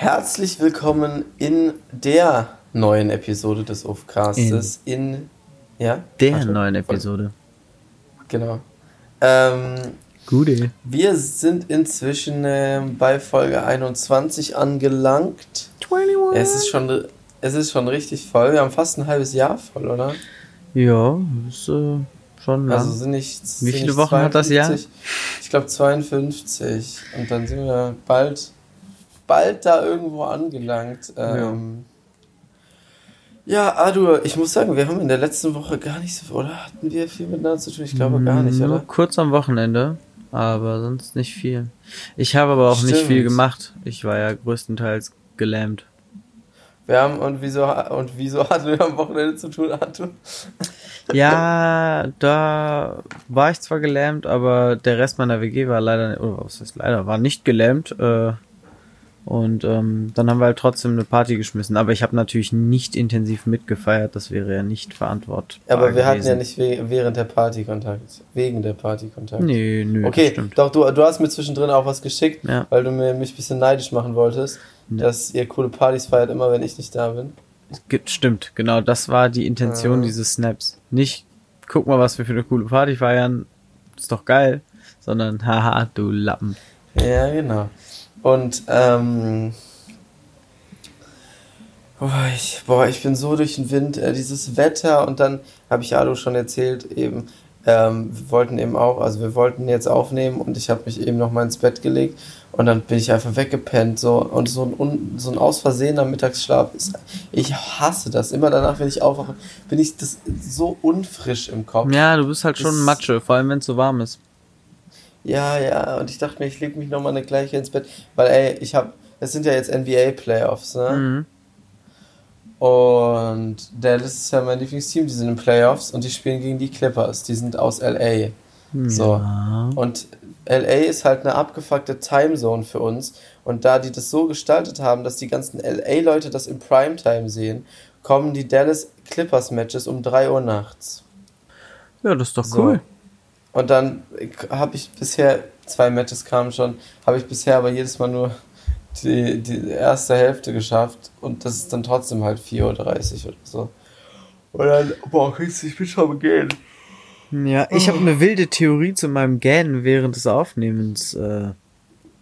Herzlich willkommen in der neuen Episode des Ofcastes. In, in ja? Der Warte, neuen Episode. Genau. Ähm, Gute. Wir sind inzwischen äh, bei Folge 21 angelangt. 21. Es ist schon, es ist schon richtig voll. Wir haben fast ein halbes Jahr voll, oder? Ja, ist äh, schon lang. Also sind nicht. Wie viele nicht Wochen 52, hat das Jahr? Ich glaube 52. Und dann sind wir bald, bald da irgendwo angelangt. Ähm, ja. ja, Adu, ich muss sagen, wir haben in der letzten Woche gar nicht so, oder hatten wir viel miteinander zu tun? Ich glaube gar nicht, oder? Kurz am Wochenende, aber sonst nicht viel. Ich habe aber auch Stimmt. nicht viel gemacht. Ich war ja größtenteils gelähmt. Wir haben, und wieso, und wieso hatten wir am Wochenende zu tun, Arthur? Ja, da war ich zwar gelähmt, aber der Rest meiner WG war leider, oder was heißt leider, war nicht gelähmt. Äh, und ähm, dann haben wir halt trotzdem eine Party geschmissen. Aber ich habe natürlich nicht intensiv mitgefeiert, das wäre ja nicht verantwortlich. Aber wir gewesen. hatten ja nicht während der Party Kontakt. Wegen der Party Kontakt. Nee, nö. Okay, doch, du, du hast mir zwischendrin auch was geschickt, ja. weil du mir, mich ein bisschen neidisch machen wolltest, ja. dass ihr coole Partys feiert, immer wenn ich nicht da bin. Stimmt, genau, das war die Intention ah. dieses Snaps. Nicht, guck mal, was wir für eine coole Party feiern, ist doch geil, sondern, haha, du Lappen. Ja, genau. Und, ähm, boah, ich, boah, ich bin so durch den Wind, äh, dieses Wetter und dann habe ich Alu schon erzählt, eben, ähm, wir wollten eben auch, also wir wollten jetzt aufnehmen und ich habe mich eben noch mal ins Bett gelegt und dann bin ich einfach weggepennt so und so ein, so ein aus Versehener Mittagsschlaf ist, ich hasse das. Immer danach, wenn ich aufwache, bin ich das so unfrisch im Kopf. Ja, du bist halt schon Matsche, vor allem wenn es so warm ist. Ja, ja, und ich dachte mir, ich lege mich nochmal eine gleiche ins Bett, weil ey, ich habe, es sind ja jetzt NBA Playoffs, ne? Mhm. Und Dallas ist ja mein Lieblingsteam, die sind in Playoffs und die spielen gegen die Clippers, die sind aus LA. So. Ja. Und LA ist halt eine abgefuckte Timezone für uns. Und da die das so gestaltet haben, dass die ganzen LA-Leute das im Primetime sehen, kommen die Dallas Clippers-Matches um 3 Uhr nachts. Ja, das ist doch so. cool. Und dann habe ich bisher, zwei Matches kamen schon, habe ich bisher aber jedes Mal nur die, die erste Hälfte geschafft und das ist dann trotzdem halt 4.30 Uhr oder so. Und dann, boah, ich will schon gehen. Ja, ich habe eine wilde Theorie zu meinem Gähnen während des Aufnehmens äh,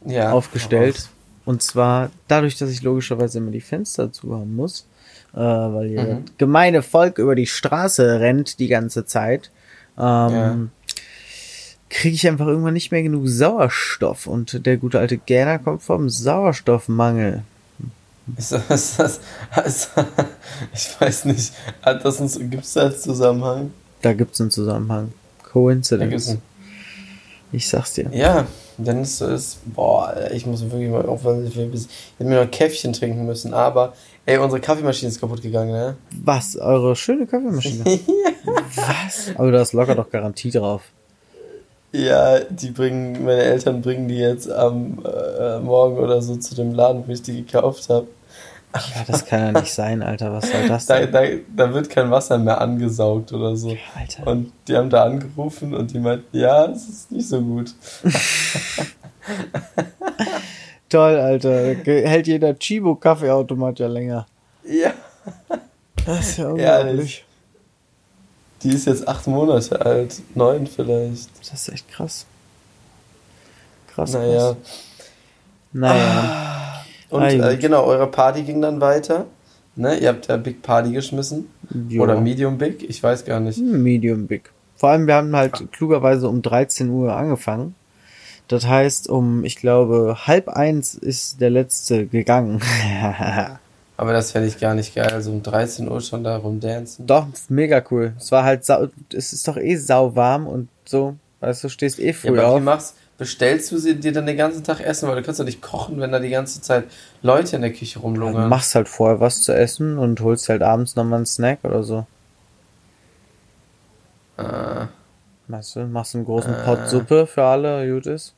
ja, aufgestellt. Und zwar dadurch, dass ich logischerweise immer die Fenster zu haben muss, äh, weil ihr mhm. gemeine Volk über die Straße rennt die ganze Zeit, ähm, ja. Kriege ich einfach irgendwann nicht mehr genug Sauerstoff. Und der gute alte Gähner kommt vom Sauerstoffmangel. Ist das, ist das, ist, ich weiß nicht, gibt es da einen Zusammenhang? Da gibt es einen Zusammenhang. Coincidence. Ich sag's dir. Ja, dann ist es, boah, ich muss wirklich mal aufhören, ich hätte mir noch ein Käffchen trinken müssen, aber, ey, unsere Kaffeemaschine ist kaputt gegangen, ne? Was? Eure schöne Kaffeemaschine? Was? Aber da ist locker doch Garantie drauf. Ja, die bringen, meine Eltern bringen die jetzt am äh, Morgen oder so zu dem Laden, wo ich die gekauft habe. Ja, das kann ja nicht sein, Alter. Was soll das denn? Da, da, da wird kein Wasser mehr angesaugt oder so. Alter. Und die haben da angerufen und die meinten, ja, das ist nicht so gut. Toll, Alter. Hält jeder Chibo-Kaffeeautomat ja länger. Ja. Das ist ja unglaublich. Ja, die ist jetzt acht Monate alt. Neun vielleicht. Das ist echt krass. Krass. Naja. Krass. Naja. Ah. Und äh, genau, eure Party ging dann weiter. Ne? Ihr habt ja Big Party geschmissen. Jo. Oder Medium Big, ich weiß gar nicht. Medium Big. Vor allem, wir haben halt Ach. klugerweise um 13 Uhr angefangen. Das heißt, um, ich glaube, halb eins ist der letzte gegangen. Aber das fände ich gar nicht geil, also um 13 Uhr schon da rumdancen. Doch, mega cool. Es war halt sau, es ist doch eh sau warm und so, weißt du, stehst eh früh ja, aber auf. Wie machst, bestellst du sie dir dann den ganzen Tag essen, weil du kannst doch nicht kochen, wenn da die ganze Zeit Leute in der Küche rumlungern. Ja, machst halt vorher was zu essen und holst halt abends nochmal einen Snack oder so. Äh. Weißt du, machst einen großen äh. Pot Suppe für alle, gut ist.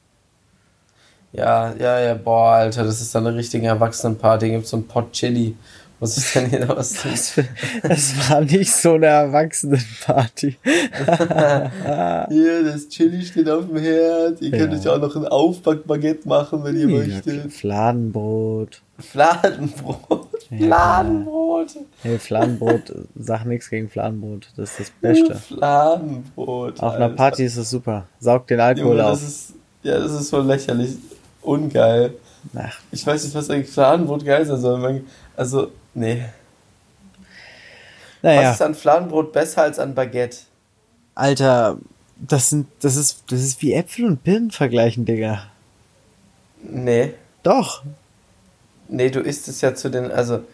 Ja, ja, ja, boah, Alter, das ist dann eine richtige Erwachsenenparty. Gibt so einen Pot Chili Muss ich denn hier was tun? Das, war nicht so eine Erwachsenenparty. hier, das Chili steht auf dem Herd. Ihr ja. könnt euch auch noch ein Aufbackbaguette machen, wenn ihr ja, möchtet. Fladenbrot. Fladenbrot. Ja. Fladenbrot. Hey, Fladenbrot, sag nichts gegen Fladenbrot. Das ist das Beste. Fladenbrot. Auf einer Party ist es super. Saugt den Alkohol Junge, auf. Ist, ja, das ist so lächerlich. Ungeil. Ach. Ich weiß nicht, was eigentlich Fladenbrot geil sein soll. Also, nee. Naja. Was ist an Fladenbrot besser als an Baguette? Alter, das sind, das ist, das ist wie Äpfel und Birnen vergleichen, Digga. Nee. Doch. Nee, du isst es ja zu den, also,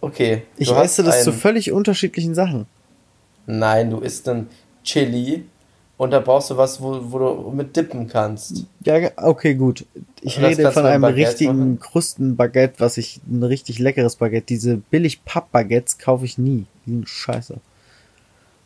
okay. Ich esse das zu völlig unterschiedlichen Sachen. Nein, du isst dann Chili und da brauchst du was, wo, wo du mit dippen kannst. Ja, okay, gut. Ich rede von einem richtigen machen. Krustenbaguette, was ich, ein richtig leckeres Baguette. Diese billig Papp-Baguettes kaufe ich nie. Die sind scheiße.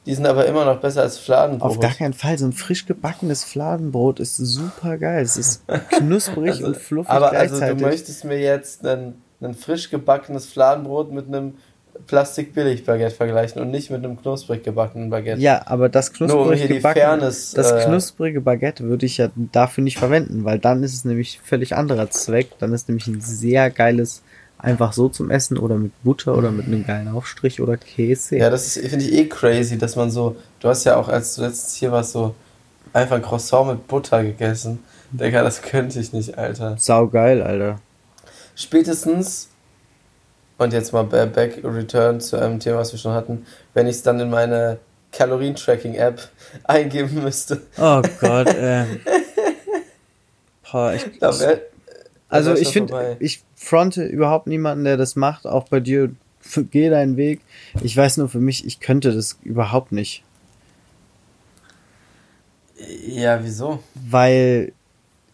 Die sind aber immer noch besser als Fladenbrot. Auf gar keinen Fall. So ein frisch gebackenes Fladenbrot ist super geil. Es ist knusprig also, und fluffig aber gleichzeitig. Aber also du möchtest mir jetzt ein, ein frisch gebackenes Fladenbrot mit einem Plastik-Billig-Baguette vergleichen und nicht mit einem knusprig gebackenen Baguette. Ja, aber das knusprig um Fairness, das äh, knusprige Baguette würde ich ja dafür nicht verwenden, weil dann ist es nämlich völlig anderer Zweck. Dann ist nämlich ein sehr geiles einfach so zum Essen oder mit Butter oder mit einem geilen Aufstrich oder Käse. Ja, das finde ich eh crazy, dass man so, du hast ja auch, als du letztens hier warst, so einfach ein Croissant mit Butter gegessen. Digga, das könnte ich nicht, Alter. Sau geil, Alter. Spätestens, und jetzt mal back, return zu einem Thema, was wir schon hatten, wenn ich es dann in meine Kalorien-Tracking-App eingeben müsste. Oh Gott, äh. Boah, ich, da wär, also ich finde, ich fronte überhaupt niemanden, der das macht, auch bei dir, geh deinen Weg. Ich weiß nur für mich, ich könnte das überhaupt nicht. Ja, wieso? Weil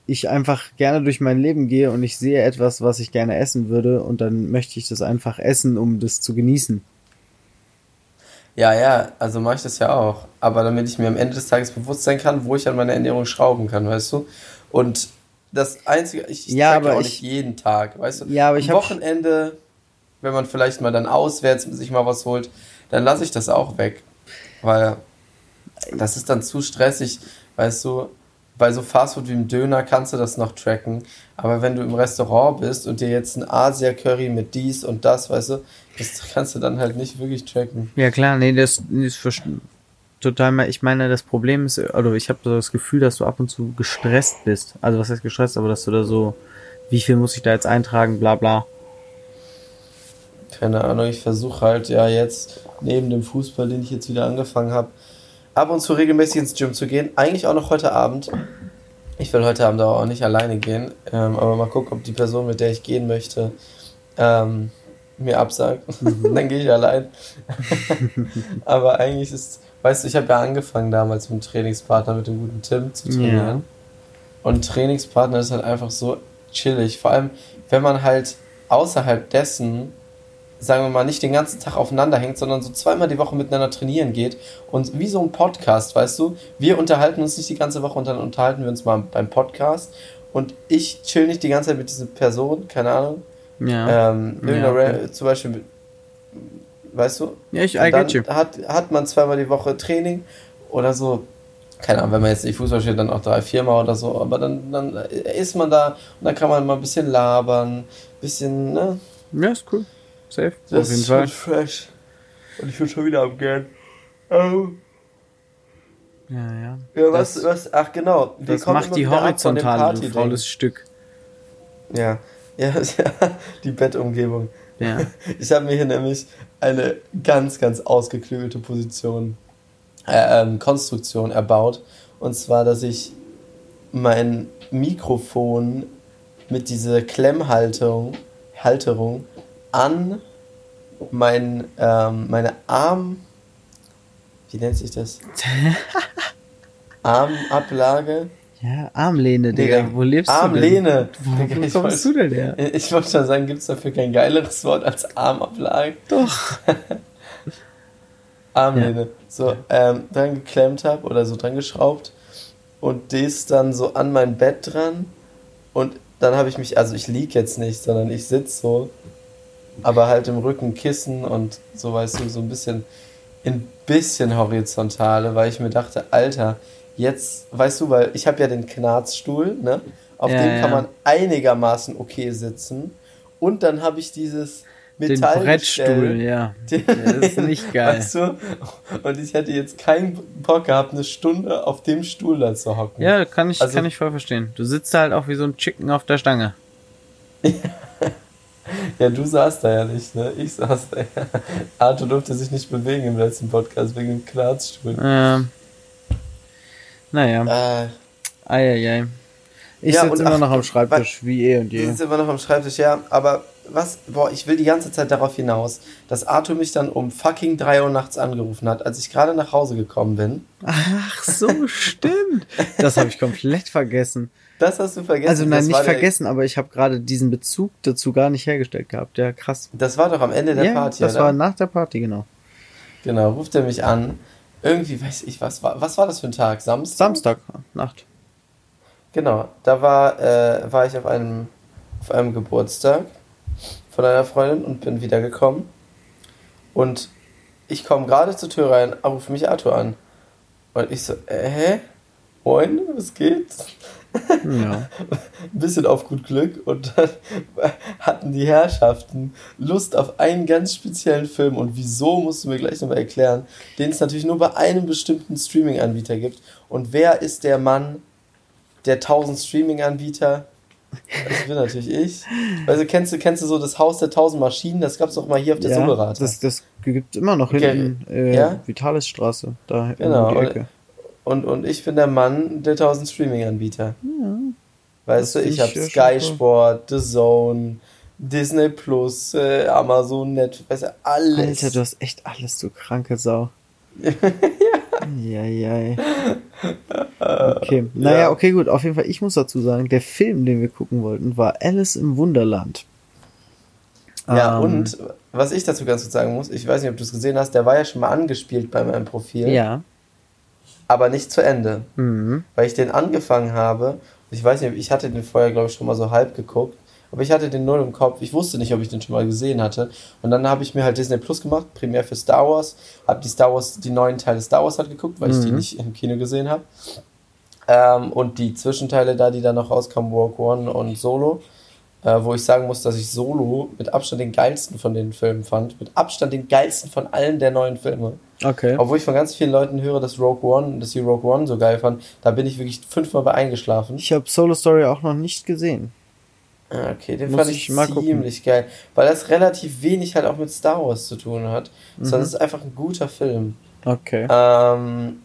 ich einfach gerne durch mein Leben gehe und ich sehe etwas, was ich gerne essen würde und dann möchte ich das einfach essen, um das zu genießen. Ja, ja, also mache ich das ja auch. Aber damit ich mir am Ende des Tages bewusst sein kann, wo ich an meiner Ernährung schrauben kann, weißt du? Und das Einzige, ich, ich ja, aber auch ich, nicht jeden Tag, weißt du? Ja, aber ich Am Wochenende, wenn man vielleicht mal dann auswärts sich mal was holt, dann lasse ich das auch weg. Weil das ist dann zu stressig, weißt du? Bei so Fastfood wie im Döner kannst du das noch tracken. Aber wenn du im Restaurant bist und dir jetzt ein Asia-Curry mit dies und das, weißt du, das kannst du dann halt nicht wirklich tracken. Ja klar, nee, das, das total mal, ich meine, das Problem ist, also ich habe so das Gefühl, dass du ab und zu gestresst bist. Also was heißt gestresst, aber dass du da so, wie viel muss ich da jetzt eintragen, bla bla. Keine Ahnung, ich versuche halt ja jetzt neben dem Fußball, den ich jetzt wieder angefangen habe, ab und zu regelmäßig ins Gym zu gehen. Eigentlich auch noch heute Abend. Ich will heute Abend auch nicht alleine gehen, ähm, aber mal gucken, ob die Person, mit der ich gehen möchte, ähm, mir absagt. Mhm. Dann gehe ich allein. aber eigentlich ist Weißt du, ich habe ja angefangen damals mit dem Trainingspartner, mit dem guten Tim zu trainieren. Ja. Und Trainingspartner ist halt einfach so chillig. Vor allem, wenn man halt außerhalb dessen, sagen wir mal, nicht den ganzen Tag aufeinander hängt, sondern so zweimal die Woche miteinander trainieren geht. Und wie so ein Podcast, weißt du, wir unterhalten uns nicht die ganze Woche und dann unterhalten wir uns mal beim Podcast. Und ich chill nicht die ganze Zeit mit dieser Person, keine Ahnung. Ja. Ähm, ja, okay. Zum Beispiel mit, weißt du? Ja, ich I dann hat, hat man zweimal die Woche Training oder so. Keine Ahnung, wenn man jetzt nicht Fußball spielt, dann auch drei, viermal oder so, aber dann, dann ist man da und dann kann man mal ein bisschen labern, ein bisschen, ne? Ja, ist cool. Safe. Das Auf jeden ist Fall. fresh. Und ich will schon wieder abgehen. Oh. Ja, ja. Ja, was, das, was, ach genau. Wir das macht die horizontale, du faules Stück. Ja. ja, ja, die Bettumgebung. Ja. Ich habe mir hier nämlich eine ganz, ganz ausgeklügelte Position, äh, ähm, Konstruktion erbaut. Und zwar, dass ich mein Mikrofon mit dieser Klemmhalterung Halterung an mein, ähm, meine Arm. Wie nennt sich das? Armablage ja, Armlehne, Digga. Digga. Wo lebst Armlehne. du denn? Armlehne. Wo kommst du denn her? Ich wollte schon sagen, gibt es dafür kein geileres Wort als Armablage? Doch. Armlehne. Ja. So, ähm, dran geklemmt habe oder so dran geschraubt und das dann so an mein Bett dran und dann habe ich mich, also ich lieg jetzt nicht, sondern ich sitze so aber halt im Rücken Kissen und so, weißt du, so ein bisschen, ein bisschen horizontale, weil ich mir dachte, Alter, jetzt, weißt du, weil ich habe ja den Knarzstuhl, ne? Auf ja, dem ja. kann man einigermaßen okay sitzen. Und dann habe ich dieses Metall. Den Brettstuhl, ja. Das ist nicht geil. Weißt du? Und ich hätte jetzt keinen Bock gehabt, eine Stunde auf dem Stuhl da zu hocken. Ja, kann ich, also, kann ich voll verstehen. Du sitzt halt auch wie so ein Chicken auf der Stange. ja, du saßt da ja nicht, ne? Ich saß da ja. Arthur durfte sich nicht bewegen im letzten Podcast wegen dem Knarzstuhl. Ähm. Naja. Äh. Eieiei. Ich ja, sitze immer ach, noch am Schreibtisch, wie eh und je. Ich sitze immer noch am Schreibtisch, ja, aber was, boah, ich will die ganze Zeit darauf hinaus, dass Arthur mich dann um fucking 3 Uhr nachts angerufen hat, als ich gerade nach Hause gekommen bin. Ach so, stimmt. Das habe ich komplett vergessen. Das hast du vergessen. Also nein, nicht vergessen, aber ich habe gerade diesen Bezug dazu gar nicht hergestellt gehabt. Ja, krass. Das war doch am Ende der ja, Party, das oder? war nach der Party, genau. Genau, ruft er mich an. Irgendwie weiß ich, was war, was war das für ein Tag? Samstag? Samstag, Nacht. Genau, da war, äh, war ich auf einem, auf einem Geburtstag von einer Freundin und bin wiedergekommen. Und ich komme gerade zur Tür rein, ruft mich Arthur an. Und ich so, äh, hä? Moin, was geht? Ja. Ein bisschen auf gut Glück und dann hatten die Herrschaften Lust auf einen ganz speziellen Film und wieso musst du mir gleich nochmal erklären, den es natürlich nur bei einem bestimmten Streaming-Anbieter gibt. Und wer ist der Mann der 1000 Streaming-Anbieter das bin natürlich ich. Also kennst du, kennst du so das Haus der tausend Maschinen? Das gab es auch mal hier auf der ja, Summerater. Das, das gibt immer noch hinten äh, ja? Vitalisstraße. Da genau. Um die Ecke. Und, und, und ich bin der Mann der tausend Streaming-Anbieter. Ja. Weißt das du, ich habe Sky Sport, The Zone, Disney Plus, äh, Amazon, Netflix, weißt du, alles. Alter, du hast echt alles, du kranke Sau. ja. Ja, ja. Okay. Naja, ja. okay, gut. Auf jeden Fall, ich muss dazu sagen, der Film, den wir gucken wollten, war Alice im Wunderland. Ja, ähm, und was ich dazu ganz kurz sagen muss, ich weiß nicht, ob du es gesehen hast, der war ja schon mal angespielt bei meinem Profil. Ja. Aber nicht zu Ende. Mhm. Weil ich den angefangen habe. Ich weiß nicht, ich hatte den vorher, glaube ich, schon mal so halb geguckt aber ich hatte den null im Kopf. Ich wusste nicht, ob ich den schon mal gesehen hatte. Und dann habe ich mir halt Disney Plus gemacht, primär für Star Wars. Habe die Star Wars, die neuen Teile Star Wars halt geguckt, weil mhm. ich die mhm. nicht im Kino gesehen habe. Ähm, und die Zwischenteile da, die dann noch rauskamen, Walk One und Solo. Äh, wo ich sagen muss, dass ich Solo mit Abstand den geilsten von den Filmen fand. Mit Abstand den geilsten von allen der neuen Filme. Okay. Obwohl ich von ganz vielen Leuten höre, dass Rogue One, dass sie Rogue One so geil fanden. Da bin ich wirklich fünfmal bei eingeschlafen. Ich habe Solo Story auch noch nicht gesehen. Ah, okay, den Muss fand ich, ich ziemlich gucken. geil. Weil das relativ wenig halt auch mit Star Wars zu tun hat. Mhm. Sondern es ist einfach ein guter Film. Okay. Ähm,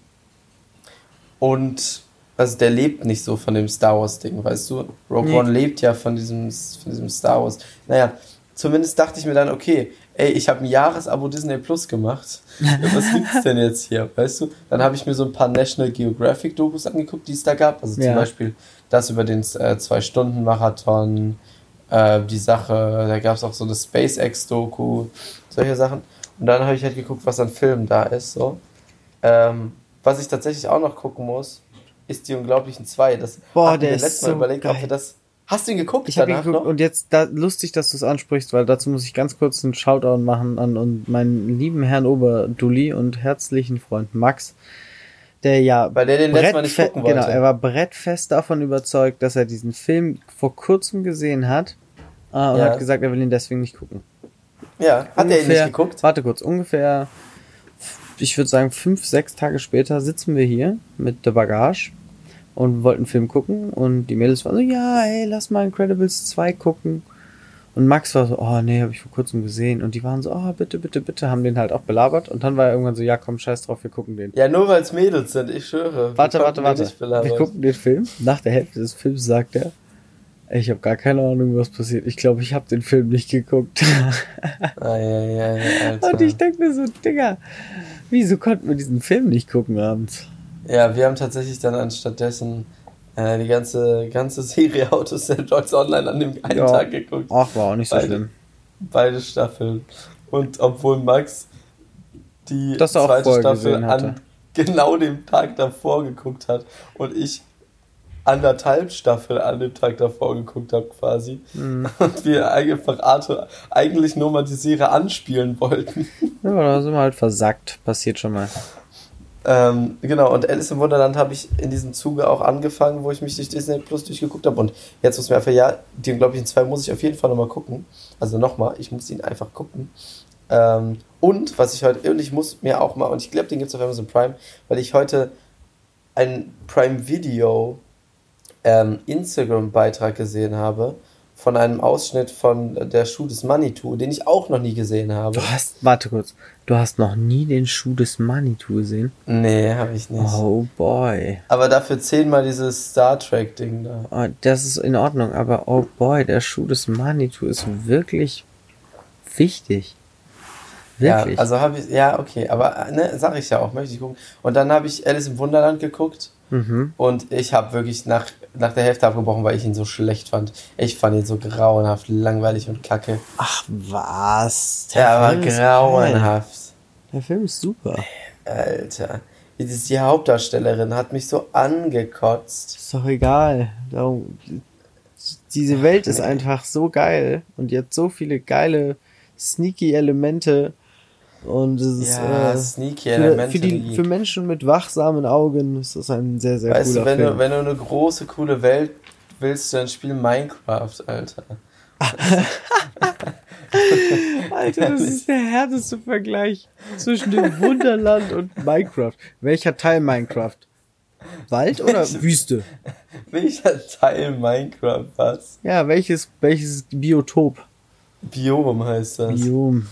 und also der lebt nicht so von dem Star Wars-Ding, weißt du? Rogue nee. One lebt ja von diesem, von diesem Star Wars. Naja, zumindest dachte ich mir dann, okay, ey, ich habe ein Jahresabo Disney Plus gemacht. Was gibt's denn jetzt hier, weißt du? Dann habe ich mir so ein paar National Geographic Dokus angeguckt, die es da gab. Also ja. zum Beispiel das über den äh, Zwei-Stunden-Marathon, äh, die Sache, da gab es auch so eine SpaceX-Doku, solche Sachen. Und dann habe ich halt geguckt, was an Filmen da ist. So. Ähm, was ich tatsächlich auch noch gucken muss, ist die Unglaublichen zwei. Das Boah, der ist letztes Mal so überlegt, geil. ob wir das. Hast du ihn geguckt? Ich habe ihn geguckt noch? und jetzt da, lustig, dass du es ansprichst, weil dazu muss ich ganz kurz einen Shoutout machen an und meinen lieben Herrn Oberdulli und herzlichen Freund Max, der ja weil der den letzten Mal nicht gucken wollte. Genau, er war brettfest davon überzeugt, dass er diesen Film vor kurzem gesehen hat äh, und ja. hat gesagt, er will ihn deswegen nicht gucken. Ja, hat ungefähr, er ihn nicht geguckt? Warte kurz, ungefähr, ich würde sagen, fünf, sechs Tage später sitzen wir hier mit der Bagage und wollten einen Film gucken und die Mädels waren so, ja, ey, lass mal Incredibles 2 gucken. Und Max war so, oh nee, habe ich vor kurzem gesehen. Und die waren so, oh bitte, bitte, bitte, haben den halt auch belabert. Und dann war er irgendwann so, ja komm, scheiß drauf, wir gucken den. Ja, nur weil es Mädels sind, ich schwöre. Warte, warte, warte. Wir gucken den Film. Nach der Hälfte des Films sagt er, ich habe gar keine Ahnung, was passiert. Ich glaube, ich habe den Film nicht geguckt. ah, ja, ja, ja, Alter. Und ich denke mir so, Digga, wieso konnten wir diesen Film nicht gucken abends? Ja, wir haben tatsächlich dann anstattdessen äh, die ganze, ganze Serie Autos Dogs Online an dem einen ja. Tag geguckt. Ach, war auch nicht so beide, schlimm. Beide Staffeln. Und obwohl Max die zweite Staffel an genau dem Tag davor geguckt hat und ich anderthalb Staffeln an dem Tag davor geguckt habe quasi. Mhm. Und wir einfach Arte eigentlich nur mal die Serie anspielen wollten. Ja, da sind wir halt versackt. Passiert schon mal. Ähm, genau, und Alice im Wunderland habe ich in diesem Zuge auch angefangen, wo ich mich durch Disney Plus durchgeguckt habe. Und jetzt muss mir einfach, ja, die unglaublichen zwei muss ich auf jeden Fall nochmal gucken. Also nochmal, ich muss ihn einfach gucken. Ähm, und was ich heute, und ich muss mir auch mal, und ich glaube, den gibt es auf Amazon Prime, weil ich heute ein Prime Video ähm, Instagram-Beitrag gesehen habe von einem Ausschnitt von der Schuh des Manitou, den ich auch noch nie gesehen habe. Du hast, warte kurz, du hast noch nie den Schuh des Manitou gesehen? Nee, habe ich nicht. Oh boy. Aber dafür zehnmal dieses Star Trek-Ding da. Oh, das ist in Ordnung, aber oh boy, der Schuh des Manitou ist wirklich wichtig. Wirklich? Ja, also habe ich, ja, okay, aber ne, sag ich ja auch, möchte ich gucken. Und dann habe ich Alice im Wunderland geguckt mhm. und ich habe wirklich nach, nach der Hälfte abgebrochen, weil ich ihn so schlecht fand. Ich fand ihn so grauenhaft, langweilig und kacke. Ach was? Der, der war grauenhaft. Der Film ist super. Alter. Die Hauptdarstellerin hat mich so angekotzt. Ist doch egal. Diese Welt ist einfach so geil und jetzt so viele geile, sneaky Elemente und es ist ja, äh, sneaky Elemente. Für, die, für Menschen mit wachsamen Augen ist das ein sehr, sehr weißt cooler du, wenn Film. Du, wenn du eine große, coole Welt willst, dann spiel Minecraft, Alter. Alter, das ist der härteste Vergleich zwischen dem Wunderland und Minecraft. Welcher Teil Minecraft? Wald oder Welche, Wüste? Welcher Teil Minecraft was? Ja, welches, welches Biotop? Biom heißt das. Biom.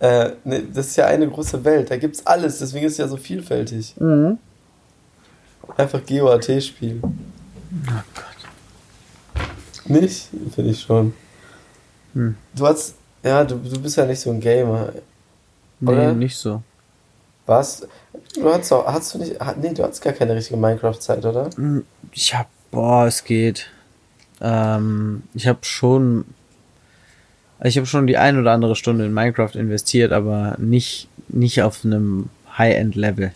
Äh, ne, das ist ja eine große Welt, da gibt's alles, deswegen ist es ja so vielfältig. Mhm. Einfach GOAT-Spiel. Oh Gott. Nicht? Finde ich schon. Hm. Du hast, ja, du, du bist ja nicht so ein Gamer. Oder? Nee, nicht so. Was? Du hast auch, hast du nicht, nee, du hast gar keine richtige Minecraft-Zeit, oder? Hm, ich hab, boah, es geht. Ähm, ich hab schon ich habe schon die ein oder andere Stunde in Minecraft investiert, aber nicht, nicht auf einem High-End-Level.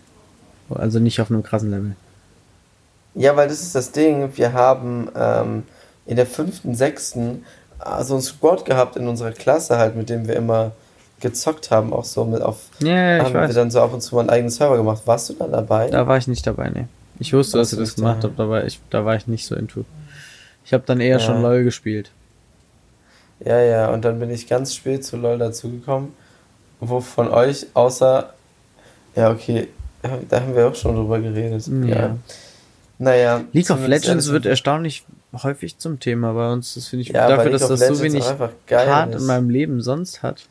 Also nicht auf einem krassen Level. Ja, weil das ist das Ding. Wir haben ähm, in der fünften, sechsten so einen Squad gehabt in unserer Klasse halt, mit dem wir immer gezockt haben, auch so mit auf. Ja, ja ich haben weiß. wir dann so ab und zu mal einen eigenen Server gemacht. Warst du dann dabei? Da war ich nicht dabei, nee. Ich wusste, dass ihr das gemacht habt, aber ich, da war ich nicht so into. Ich habe dann eher ja. schon LOL gespielt. Ja, ja, und dann bin ich ganz spät zu LOL dazugekommen, wo von euch außer, ja, okay, da haben wir auch schon drüber geredet. Ja. ja. Naja. League of Legends wird erstaunlich häufig zum Thema bei uns. Das finde ich ja, dafür, dass das Legends so wenig Part in meinem Leben sonst hat.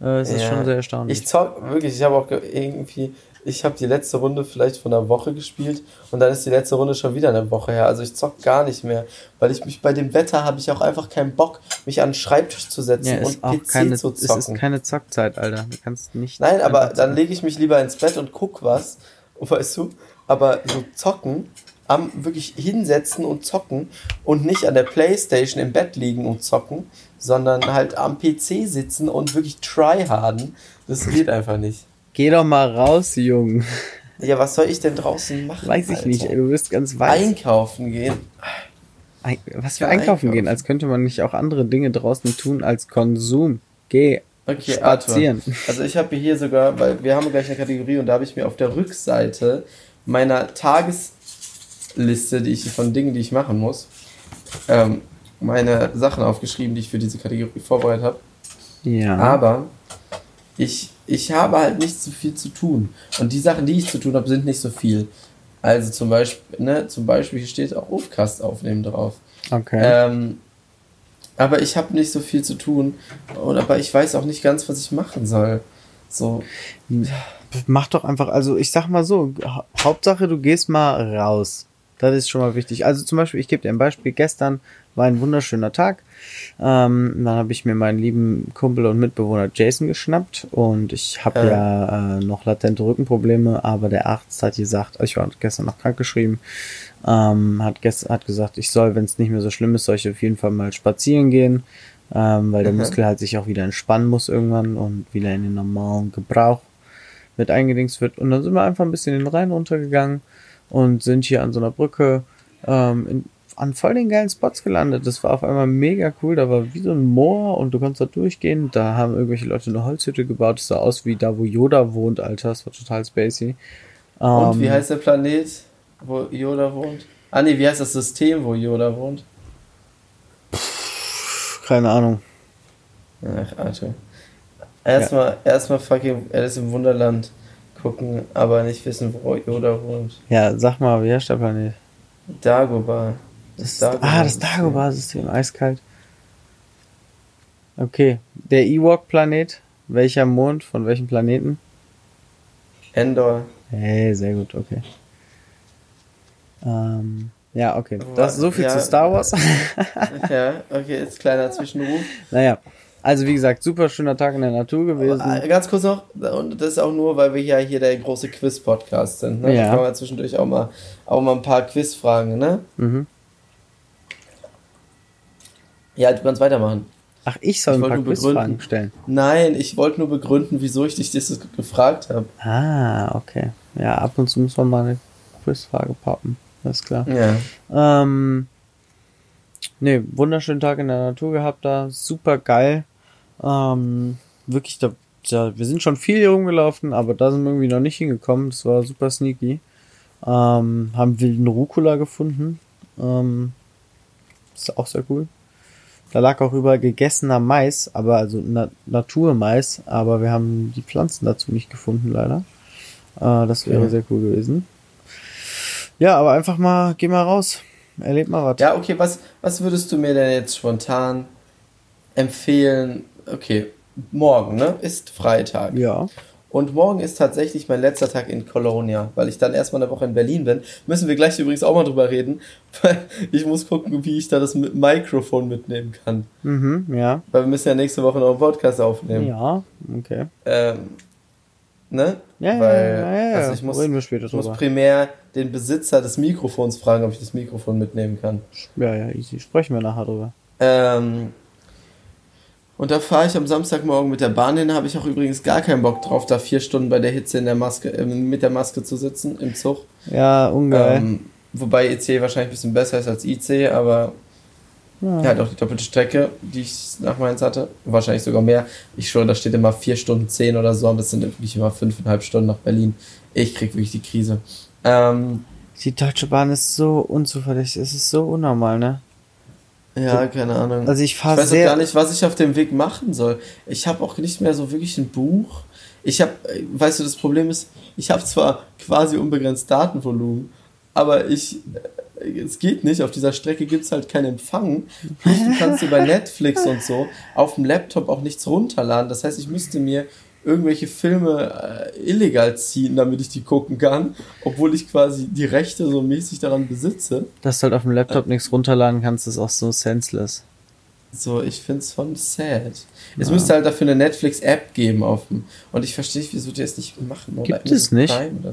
Äh, ist ja. schon sehr erstaunlich. Ich zock wirklich, ich habe auch irgendwie ich habe die letzte Runde vielleicht von einer Woche gespielt und dann ist die letzte Runde schon wieder eine Woche her. Also ich zock gar nicht mehr, weil ich mich bei dem Wetter habe ich auch einfach keinen Bock, mich an den Schreibtisch zu setzen ja, und PC keine, zu zocken. Es ist keine Zockzeit, Alter. Du kannst nicht. Nein, aber dann lege ich mich lieber ins Bett und guck was, weißt du? Aber so zocken, am wirklich hinsetzen und zocken und nicht an der Playstation im Bett liegen und zocken, sondern halt am PC sitzen und wirklich tryharden, das geht einfach nicht. Geh doch mal raus, Jung. Ja, was soll ich denn draußen machen? Weiß ich Alter? nicht, du bist ganz weiß. Einkaufen gehen. Ein, was für einkaufen, einkaufen, gehen? Als könnte man nicht auch andere Dinge draußen tun als Konsum. Geh okay, spazieren. Arthur. Also ich habe hier sogar, weil wir haben gleich eine Kategorie und da habe ich mir auf der Rückseite meiner Tagesliste, die ich von Dingen, die ich machen muss, ähm, meine Sachen aufgeschrieben, die ich für diese Kategorie vorbereitet habe. Ja. Aber ich ich habe halt nicht so viel zu tun. Und die Sachen, die ich zu tun habe, sind nicht so viel. Also zum Beispiel, ne, zum Beispiel hier steht auch Aufcast aufnehmen drauf. Okay. Ähm, aber ich habe nicht so viel zu tun. Und aber ich weiß auch nicht ganz, was ich machen soll. So. Mach doch einfach, also ich sag mal so, Hauptsache du gehst mal raus. Das ist schon mal wichtig. Also zum Beispiel, ich gebe dir ein Beispiel. Gestern war ein wunderschöner Tag. Ähm, dann habe ich mir meinen lieben Kumpel und Mitbewohner Jason geschnappt und ich habe äh. ja äh, noch latente Rückenprobleme, aber der Arzt hat gesagt, ich war gestern noch krank geschrieben, ähm, hat, gestern, hat gesagt, ich soll, wenn es nicht mehr so schlimm ist, soll ich auf jeden Fall mal spazieren gehen, ähm, weil der mhm. Muskel halt sich auch wieder entspannen muss irgendwann und wieder in den normalen Gebrauch mit eingedingst wird. Und dann sind wir einfach ein bisschen den Rhein runtergegangen und sind hier an so einer Brücke ähm, in, an voll den geilen Spots gelandet. Das war auf einmal mega cool. Da war wie so ein Moor und du konntest da durchgehen. Da haben irgendwelche Leute eine Holzhütte gebaut. Das sah aus wie da, wo Yoda wohnt, Alter. Das war total spacey. Und ähm, wie heißt der Planet, wo Yoda wohnt? Ah nee, wie heißt das System, wo Yoda wohnt? Keine Ahnung. Ach, Arthur. Erstmal, ja. erstmal fucking Alice im Wunderland gucken, aber nicht wissen, wo Yoda wohnt. Ja, sag mal, wie heißt der Planet? Dagobah. Das, das ah, das Dagobah-System, eiskalt. Okay, der Ewok-Planet. Welcher Mond von welchem Planeten? Endor. Hey, sehr gut, okay. Ähm, ja, okay. Das ist so viel ja, zu Star Wars. ja, okay, jetzt kleiner Zwischenruf. Naja, also wie gesagt, super schöner Tag in der Natur gewesen. Aber äh, ganz kurz noch, und das ist auch nur, weil wir ja hier der große Quiz-Podcast sind. Ne? Ja. Da kann man zwischendurch auch mal, auch mal ein paar Quiz-Fragen, ne? Mhm. Ja, du kannst weitermachen. Ach, ich soll ich ein paar Quizfragen stellen. Nein, ich wollte nur begründen, wieso ich dich das gefragt habe. Ah, okay. Ja, ab und zu muss man mal eine Quizfrage poppen. Das ist klar. Ja. Ähm, ne, wunderschönen Tag in der Natur gehabt da. Super geil. Ähm, wirklich, da, da, wir sind schon viel hier rumgelaufen, aber da sind wir irgendwie noch nicht hingekommen. Das war super sneaky. Ähm, haben wilden Rucola gefunden. Ähm, ist auch sehr cool. Da lag auch überall gegessener Mais, aber also Na Naturmais, aber wir haben die Pflanzen dazu nicht gefunden, leider. Äh, das wäre okay. sehr cool gewesen. Ja, aber einfach mal, geh mal raus. Erleb mal was. Ja, okay, was, was würdest du mir denn jetzt spontan empfehlen? Okay, morgen, ne? Ist Freitag. Ja. Und morgen ist tatsächlich mein letzter Tag in Colonia, weil ich dann erstmal eine Woche in Berlin bin. Müssen wir gleich übrigens auch mal drüber reden, weil ich muss gucken, wie ich da das Mikrofon mitnehmen kann. Mhm, ja. Weil wir müssen ja nächste Woche noch einen Podcast aufnehmen. Ja, okay. Ähm, ne? Ja, weil, ja, ja, ja, Also ich muss, ich muss primär den Besitzer des Mikrofons fragen, ob ich das Mikrofon mitnehmen kann. Ja, ja, easy. Sprechen wir nachher drüber. Ähm, und da fahre ich am Samstagmorgen mit der Bahn hin, habe ich auch übrigens gar keinen Bock drauf, da vier Stunden bei der Hitze in der Maske, äh, mit der Maske zu sitzen im Zug. Ja, ungeil. Ähm, wobei EC wahrscheinlich ein bisschen besser ist als IC, aber ja. hat auch die doppelte Strecke, die ich nach Mainz hatte. Wahrscheinlich sogar mehr. Ich schwöre, da steht immer vier Stunden zehn oder so, aber das sind wirklich immer fünfeinhalb Stunden nach Berlin. Ich krieg wirklich die Krise. Ähm, die Deutsche Bahn ist so unzuverlässig, es ist so unnormal, ne? Ja, keine Ahnung. Also ich fahre Ich weiß gar nicht, was ich auf dem Weg machen soll. Ich habe auch nicht mehr so wirklich ein Buch. Ich habe, weißt du, das Problem ist, ich habe zwar quasi unbegrenzt Datenvolumen, aber ich, es geht nicht. Auf dieser Strecke gibt es halt keinen Empfang. Du kannst über Netflix und so auf dem Laptop auch nichts runterladen. Das heißt, ich müsste mir irgendwelche Filme äh, illegal ziehen, damit ich die gucken kann, obwohl ich quasi die Rechte so mäßig daran besitze. Dass du halt auf dem Laptop äh, nichts runterladen kannst, ist auch so senseless. So, ich find's von sad. Es ja. müsste halt dafür eine Netflix-App geben auf dem. Und ich verstehe nicht, wieso die es nicht machen. Oder Gibt es nicht? Oder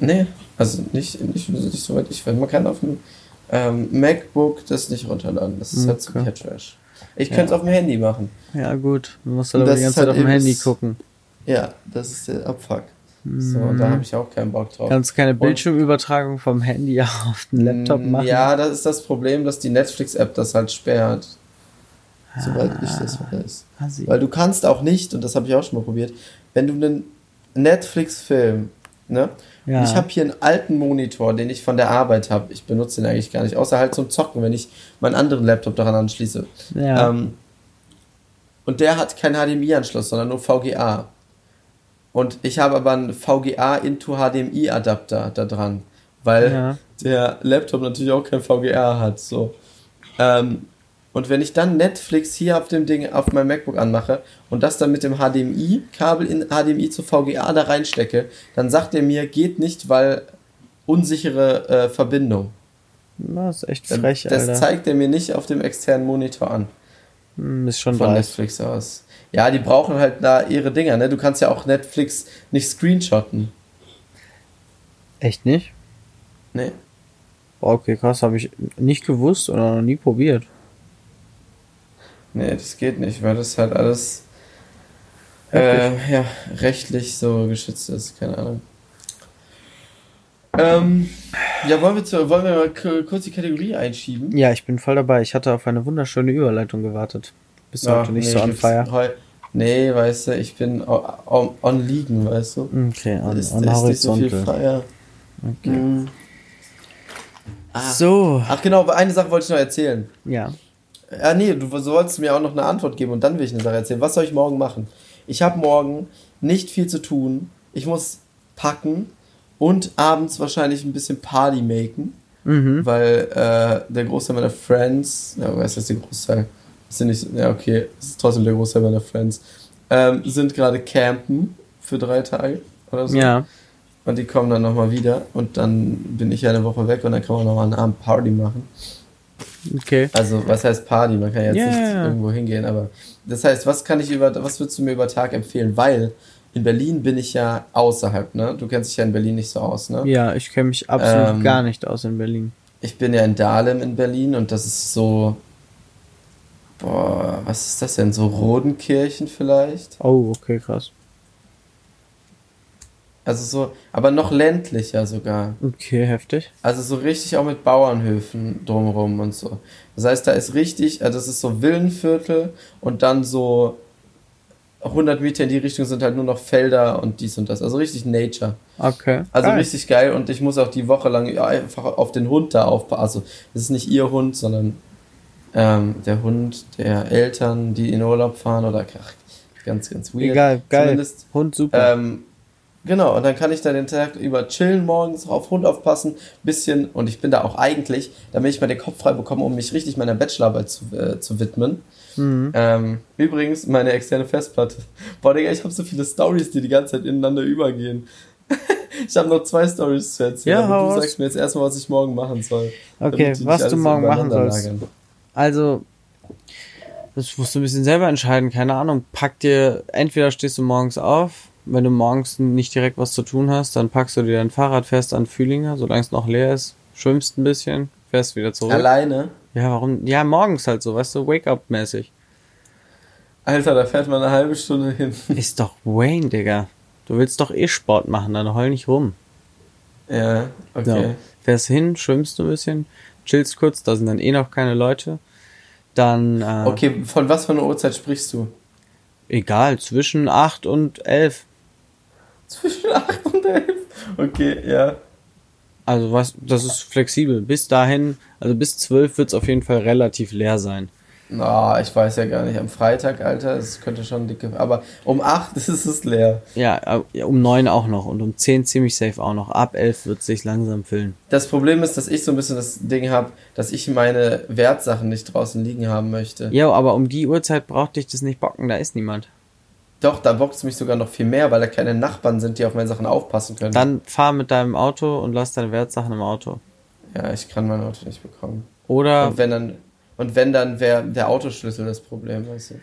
Nee, also nicht, nicht, nicht so weit ich weiß. Man kann auf dem ähm, MacBook das nicht runterladen. Das ist okay. halt zu Trash. Ich könnte es auf dem Handy machen. Ja, gut. Du musst dann aber die ganze Zeit halt auf dem Handy gucken. Ja, das ist der Abfuck. So, mhm. da habe ich auch keinen Bock drauf. Kannst du keine Bildschirmübertragung vom Handy auf den Laptop mm, machen? Ja, das ist das Problem, dass die Netflix-App das halt sperrt. Ah, Soweit ich das weiß. Quasi. Weil du kannst auch nicht, und das habe ich auch schon mal probiert, wenn du einen Netflix-Film, ne? Ja. Ich habe hier einen alten Monitor, den ich von der Arbeit habe. Ich benutze den eigentlich gar nicht, außer halt zum Zocken, wenn ich meinen anderen Laptop daran anschließe. Ja. Ähm, und der hat keinen HDMI-Anschluss, sondern nur VGA. Und ich habe aber einen VGA into HDMI-Adapter da dran, weil ja. der Laptop natürlich auch kein VGA hat. So. Ähm, und wenn ich dann Netflix hier auf dem Ding, auf meinem MacBook anmache und das dann mit dem HDMI-Kabel in HDMI zu VGA da reinstecke, dann sagt er mir, geht nicht, weil unsichere äh, Verbindung. Das ist echt frech, das, das zeigt er mir nicht auf dem externen Monitor an. Hm, ist schon Von weiß. Netflix aus. Ja, die brauchen halt da ihre Dinger, ne? Du kannst ja auch Netflix nicht screenshotten. Echt nicht? Nee. Okay, krass, habe ich nicht gewusst oder noch nie probiert. Nee, das geht nicht, weil das halt alles äh, ja, rechtlich so geschützt ist, keine Ahnung. Ähm, ja, wollen wir, zu, wollen wir mal kurz die Kategorie einschieben? Ja, ich bin voll dabei. Ich hatte auf eine wunderschöne Überleitung gewartet. Bist du ja, heute nicht nee, so on fire? Nee, weißt du, ich bin on, on, liegen, weißt du. Okay, on, ist, on ist nicht so viel Feier. Okay. Mhm. Ah. So. Ach genau, eine Sache wollte ich noch erzählen. Ja. Ja, nee, du sollst mir auch noch eine Antwort geben und dann will ich eine Sache erzählen. Was soll ich morgen machen? Ich habe morgen nicht viel zu tun. Ich muss packen und abends wahrscheinlich ein bisschen Party machen. Mhm. Weil äh, der Großteil meiner Friends, ja, was heißt der Großteil? Sind nicht, ja, okay, es ist trotzdem der Großteil meiner Friends, ähm, sind gerade campen für drei Tage oder so. Ja. Und die kommen dann nochmal wieder und dann bin ich eine Woche weg und dann kann man nochmal einen Abend Party machen. Okay. Also, was heißt Party? Man kann jetzt yeah. nicht irgendwo hingehen, aber das heißt, was kann ich über, was würdest du mir über Tag empfehlen? Weil in Berlin bin ich ja außerhalb, ne? Du kennst dich ja in Berlin nicht so aus, ne? Ja, ich kenne mich absolut ähm, gar nicht aus in Berlin. Ich bin ja in Dahlem in Berlin und das ist so. Boah, was ist das denn? So Rodenkirchen vielleicht? Oh, okay, krass. Also so, aber noch ländlicher sogar. Okay, heftig. Also so richtig auch mit Bauernhöfen drumherum und so. Das heißt, da ist richtig, also das ist so Villenviertel und dann so 100 Meter in die Richtung sind halt nur noch Felder und dies und das. Also richtig Nature. Okay. Also geil. richtig geil und ich muss auch die Woche lang einfach auf den Hund da aufpassen. Also es ist nicht ihr Hund, sondern ähm, der Hund der Eltern, die in Urlaub fahren oder ach, ganz, ganz weird. Egal, geil. Zumindest, Hund super. Ähm, Genau, und dann kann ich da den Tag über chillen morgens, auf Hund aufpassen, bisschen, und ich bin da auch eigentlich, damit ich mal den Kopf frei bekomme, um mich richtig meiner Bachelorarbeit zu, äh, zu widmen. Mhm. Ähm, übrigens, meine externe Festplatte. Boah, Digga, ich habe so viele Stories, die die ganze Zeit ineinander übergehen. ich habe noch zwei Stories zu erzählen, ja, du sagst mir jetzt erstmal, was ich morgen machen soll. Okay, was du morgen machen sollst. Lagern. Also, das musst du ein bisschen selber entscheiden, keine Ahnung. Pack dir, entweder stehst du morgens auf, wenn du morgens nicht direkt was zu tun hast, dann packst du dir dein Fahrrad fest an Fühlinger, solange es noch leer ist, schwimmst ein bisschen, fährst wieder zurück. Alleine? Ja, warum? Ja, morgens halt so, weißt du, Wake-up-mäßig. Alter, da fährt man eine halbe Stunde hin. Ist doch Wayne, Digga. Du willst doch eh Sport machen, dann heul nicht rum. Ja, okay. So. Fährst hin, schwimmst du ein bisschen, chillst kurz, da sind dann eh noch keine Leute. Dann. Äh, okay, von was für einer Uhrzeit sprichst du? Egal, zwischen 8 und 11. Zwischen 8 und 11. Okay, ja. Also was, das ist flexibel. Bis dahin, also bis 12 wird es auf jeden Fall relativ leer sein. Na, oh, ich weiß ja gar nicht. Am Freitag, Alter, es könnte schon dicke. Aber um 8 ist es leer. Ja, um 9 auch noch und um 10 ziemlich safe auch noch. Ab 11 wird es sich langsam füllen. Das Problem ist, dass ich so ein bisschen das Ding habe, dass ich meine Wertsachen nicht draußen liegen haben möchte. Ja, aber um die Uhrzeit braucht dich das nicht bocken, da ist niemand. Doch, da bockt es mich sogar noch viel mehr, weil da keine Nachbarn sind, die auf meine Sachen aufpassen können. Dann fahr mit deinem Auto und lass deine Wertsachen im Auto. Ja, ich kann mein Auto nicht bekommen. Oder. Und wenn dann, und wenn dann wäre der Autoschlüssel das Problem, weißt du.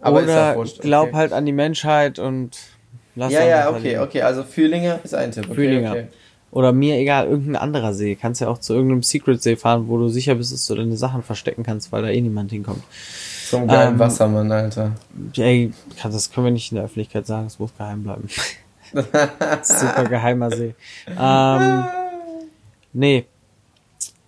Aber oder wurscht, okay. glaub halt an die Menschheit und lass Ja, ja, okay, liegen. okay. Also Fühlinger ist ein Tipp. Okay, Fühlinger. Okay. Oder mir egal, irgendein anderer See. Kannst ja auch zu irgendeinem Secret See fahren, wo du sicher bist, dass du deine Sachen verstecken kannst, weil da eh niemand hinkommt. Zum geilen ähm, Wassermann, Alter. Ey, das können wir nicht in der Öffentlichkeit sagen, es muss geheim bleiben. Super geheimer See. Ähm, nee.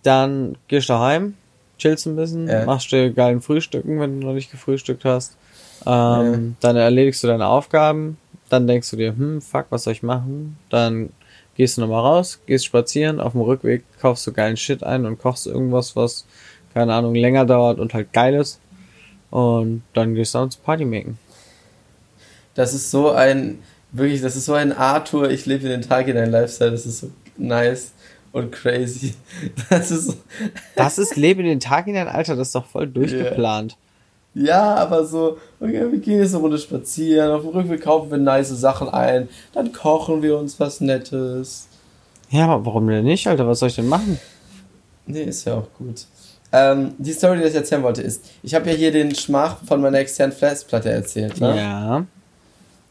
Dann gehst du heim, chillst ein bisschen, ja. machst dir geilen Frühstücken, wenn du noch nicht gefrühstückt hast. Ähm, ja. Dann erledigst du deine Aufgaben. Dann denkst du dir, hm, fuck, was soll ich machen? Dann gehst du nochmal raus, gehst spazieren, auf dem Rückweg kaufst du geilen Shit ein und kochst irgendwas, was, keine Ahnung, länger dauert und halt geil ist. Und dann gehst du uns Party machen. Das ist so ein, wirklich, das ist so ein Arthur, ich lebe den Tag in dein Lifestyle, das ist so nice und crazy. Das ist, das ist Lebe den Tag in dein Alter, das ist doch voll durchgeplant. Yeah. Ja, aber so, okay, wir gehen jetzt eine Runde spazieren, auf dem Rückweg kaufen wir nice Sachen ein, dann kochen wir uns was Nettes. Ja, aber warum denn nicht, Alter? Was soll ich denn machen? Nee, ist ja auch gut. Ähm, die Story, die ich erzählen wollte, ist, ich habe ja hier den Schmach von meiner externen Festplatte erzählt. Ne? Ja.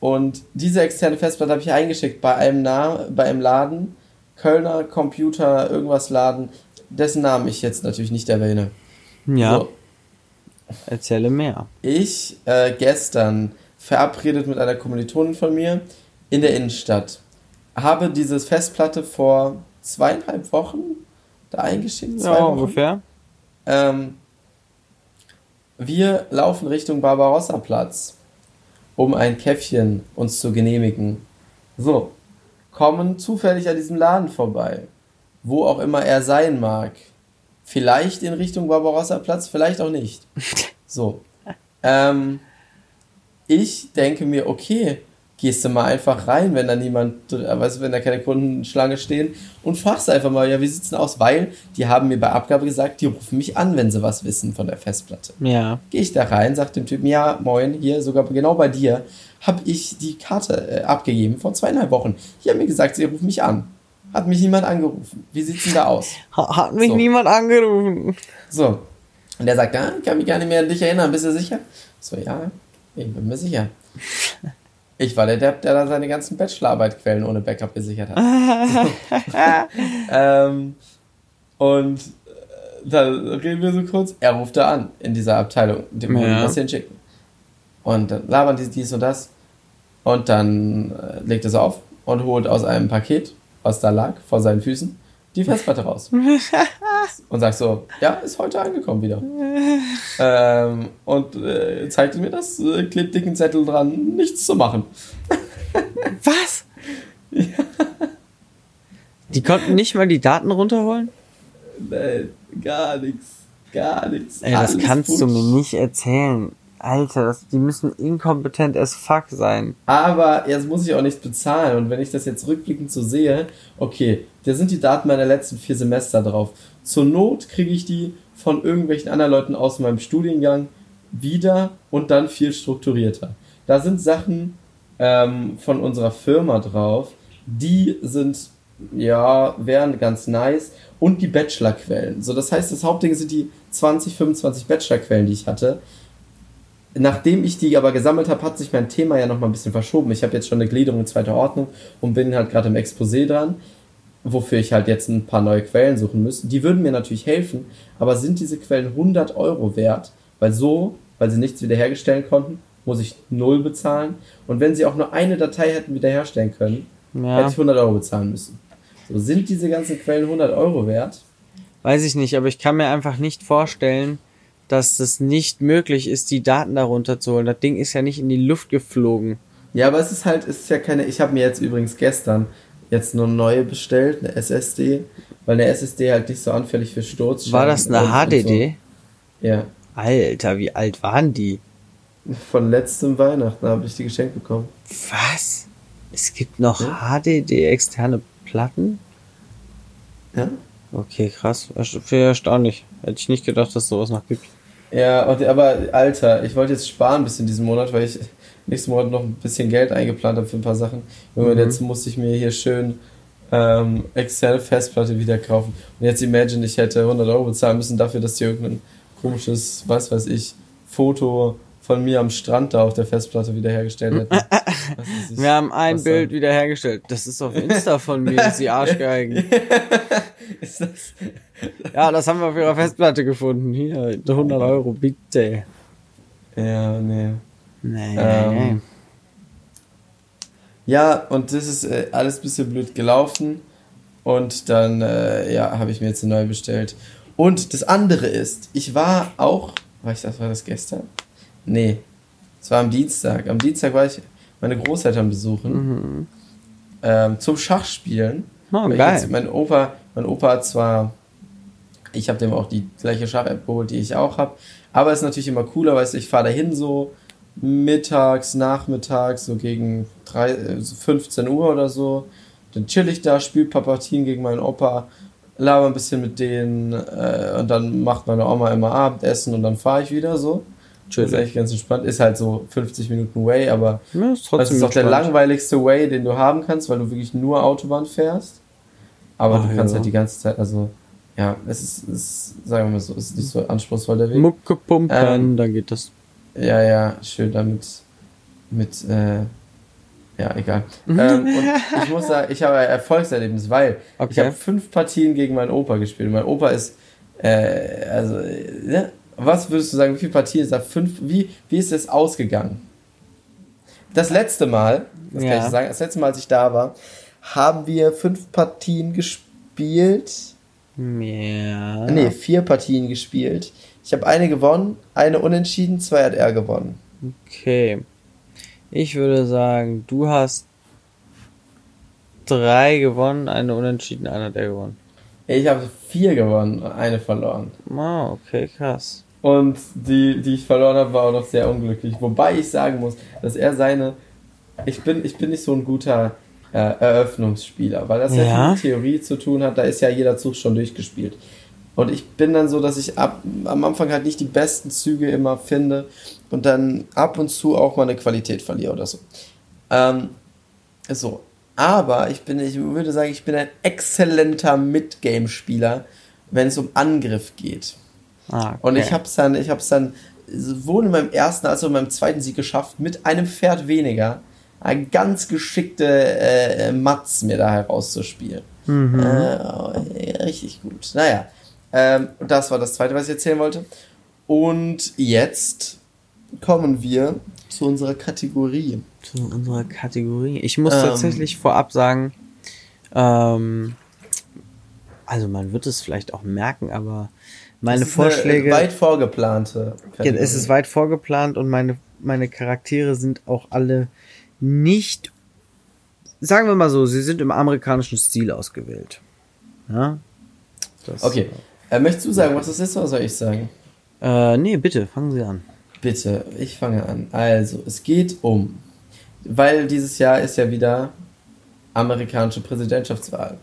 Und diese externe Festplatte habe ich eingeschickt bei einem, Na bei einem Laden, Kölner Computer, irgendwas Laden, dessen Namen ich jetzt natürlich nicht erwähne. Ja. So. Erzähle mehr. Ich äh, gestern verabredet mit einer Kommilitonin von mir in der Innenstadt. Habe diese Festplatte vor zweieinhalb Wochen da eingeschickt. Zwei ja, Wochen. ungefähr. Ähm, wir laufen Richtung Barbarossa-Platz, um ein Käffchen uns zu genehmigen. So, kommen zufällig an diesem Laden vorbei, wo auch immer er sein mag. Vielleicht in Richtung Barbarossa-Platz, vielleicht auch nicht. So. Ähm, ich denke mir, okay, gehst du mal einfach rein, wenn da niemand, weißt du, wenn da keine Kundenschlange stehen und fragst einfach mal, ja, wie sieht's denn aus? Weil die haben mir bei Abgabe gesagt, die rufen mich an, wenn sie was wissen von der Festplatte. Ja. Gehe ich da rein, sag dem Typen, ja, moin, hier, sogar genau bei dir, habe ich die Karte äh, abgegeben vor zweieinhalb Wochen. Die haben mir gesagt, sie rufen mich an. Hat mich niemand angerufen. Wie sieht's denn da aus? Hat mich so. niemand angerufen. So. Und der sagt, ja, ich kann mich gar nicht mehr an dich erinnern, bist du sicher? So, ja, ich bin mir sicher. Ich war der Depp, der da seine ganzen Bachelorarbeitquellen ohne Backup gesichert hat. ähm, und äh, da reden wir so kurz. Er ruft da an in dieser Abteilung, dem ja. was hinschicken. Und dann labern die dies und das. Und dann äh, legt er es auf und holt aus einem Paket, was da lag, vor seinen Füßen, die Festplatte raus. und sagt so, ja, ist heute angekommen wieder. ähm, und äh, zeigt mir das, äh, klebt dicken Zettel dran, nichts zu machen. Was? Ja. Die konnten nicht mal die Daten runterholen? Nein, gar nichts. Gar nichts. Ey, das kannst Bullshit. du mir nicht erzählen. Alter, das, die müssen inkompetent as fuck sein. Aber jetzt muss ich auch nichts bezahlen. Und wenn ich das jetzt rückblickend so sehe, okay, da sind die Daten meiner letzten vier Semester drauf. Zur Not kriege ich die von irgendwelchen anderen Leuten aus meinem Studiengang wieder und dann viel strukturierter. Da sind Sachen ähm, von unserer Firma drauf, die sind, ja, wären ganz nice. Und die Bachelorquellen. So, das heißt, das Hauptding sind die 20, 25 Bachelorquellen, die ich hatte nachdem ich die aber gesammelt habe, hat sich mein Thema ja nochmal ein bisschen verschoben. Ich habe jetzt schon eine Gliederung in zweiter Ordnung und bin halt gerade im Exposé dran, wofür ich halt jetzt ein paar neue Quellen suchen müsste. Die würden mir natürlich helfen, aber sind diese Quellen 100 Euro wert? Weil so, weil sie nichts wiederherstellen konnten, muss ich null bezahlen. Und wenn sie auch nur eine Datei hätten wiederherstellen können, ja. hätte ich 100 Euro bezahlen müssen. So, sind diese ganzen Quellen 100 Euro wert? Weiß ich nicht, aber ich kann mir einfach nicht vorstellen, dass das nicht möglich ist, die Daten darunter zu holen. Das Ding ist ja nicht in die Luft geflogen. Ja, aber es ist halt, es ist ja keine. Ich habe mir jetzt übrigens gestern jetzt eine neue bestellt, eine SSD, weil eine SSD halt nicht so anfällig für Sturz War das eine HDD? So. Ja. Alter, wie alt waren die? Von letztem Weihnachten habe ich die geschenkt bekommen. Was? Es gibt noch ja? HDD externe Platten? Ja. Okay, krass. Für erstaunlich. Hätte ich nicht gedacht, dass es sowas noch gibt. Ja, aber Alter, ich wollte jetzt sparen bis in diesem Monat, weil ich nächsten Monat noch ein bisschen Geld eingeplant habe für ein paar Sachen. Und mhm. jetzt musste ich mir hier schön ähm, Excel-Festplatte wieder kaufen. Und jetzt imagine, ich hätte 100 Euro bezahlen müssen dafür, dass die irgendein komisches, was weiß ich, Foto von mir am Strand da auf der Festplatte wiederhergestellt hätten. Wir haben ein Bild dann? wiederhergestellt. Das ist auf Insta von mir, die Arschgeigen. Ist das? Ja, das haben wir auf ihrer Festplatte gefunden. Hier, 100 Euro, bitte. Ja, nee. Nee. Ähm, ja, und das ist äh, alles ein bisschen blöd gelaufen. Und dann, äh, ja, habe ich mir jetzt eine neue bestellt. Und das andere ist, ich war auch, war ich das, war das gestern? Nee, es war am Dienstag. Am Dienstag war ich meine Großeltern besuchen mhm. ähm, zum Schachspielen. Oh, geil. Mein, Opa, mein Opa hat zwar, ich habe dem auch die gleiche Schach-App geholt, die ich auch habe, aber es ist natürlich immer cooler, weißt du, ich fahre dahin so mittags, nachmittags, so gegen 3, 15 äh, Uhr oder so. Dann chill ich da, spiele Papatien gegen meinen Opa, laber ein bisschen mit denen äh, und dann macht meine Oma immer Abendessen und dann fahre ich wieder so. Chill. Das ist eigentlich ganz entspannt. Ist halt so 50 Minuten Way, aber ja, ist das ist auch der langweiligste Way, den du haben kannst, weil du wirklich nur Autobahn fährst. Aber ah, du kannst ja. halt die ganze Zeit, also ja, es ist, ist, sagen wir mal so, ist nicht so anspruchsvoll der Weg. Mucke pumpen, ähm, dann geht das. Ja, ja, schön damit mit, äh, ja, egal. ähm, und ich muss sagen, ich habe ein Erfolgserlebnis, weil okay. ich habe fünf Partien gegen meinen Opa gespielt. Mein Opa ist, äh, also, ne? Was würdest du sagen, wie viele Partien ist da? Fünf, wie, wie ist es ausgegangen? Das letzte Mal, das ja. kann ich sagen, das letzte Mal, als ich da war, haben wir fünf Partien gespielt. Ja. Nee, vier Partien gespielt. Ich habe eine gewonnen, eine unentschieden, zwei hat er gewonnen. Okay. Ich würde sagen, du hast drei gewonnen, eine unentschieden, eine hat er gewonnen. Ich habe vier gewonnen, eine verloren. Oh, okay, krass. Und die, die ich verloren habe, war auch noch sehr unglücklich. Wobei ich sagen muss, dass er seine. Ich bin, ich bin nicht so ein guter äh, Eröffnungsspieler, weil das ja. ja mit Theorie zu tun hat. Da ist ja jeder Zug schon durchgespielt. Und ich bin dann so, dass ich ab, am Anfang halt nicht die besten Züge immer finde und dann ab und zu auch mal eine Qualität verliere oder so. Ähm, so. Aber ich bin, ich würde sagen, ich bin ein exzellenter Midgame-Spieler, wenn es um Angriff geht. Ah, okay. Und ich habe es dann, ich habe es dann sowohl in meinem ersten als auch in meinem zweiten Sieg geschafft, mit einem Pferd weniger ganz geschickte äh, Matz mir da herauszuspielen. Mhm. Äh, richtig gut. Naja, ähm, das war das zweite, was ich erzählen wollte. Und jetzt kommen wir zu unserer Kategorie. Zu unserer Kategorie. Ich muss ähm, tatsächlich vorab sagen, ähm, also man wird es vielleicht auch merken, aber meine Vorschläge. weit vorgeplante. Kategorie. Es ist weit vorgeplant und meine, meine Charaktere sind auch alle nicht, sagen wir mal so, sie sind im amerikanischen Stil ausgewählt. Ja? Das, okay. Äh, möchtest du sagen, was das ist, oder soll ich sagen? Äh, nee, bitte, fangen Sie an. Bitte, ich fange an. Also, es geht um, weil dieses Jahr ist ja wieder amerikanische Präsidentschaftswahl.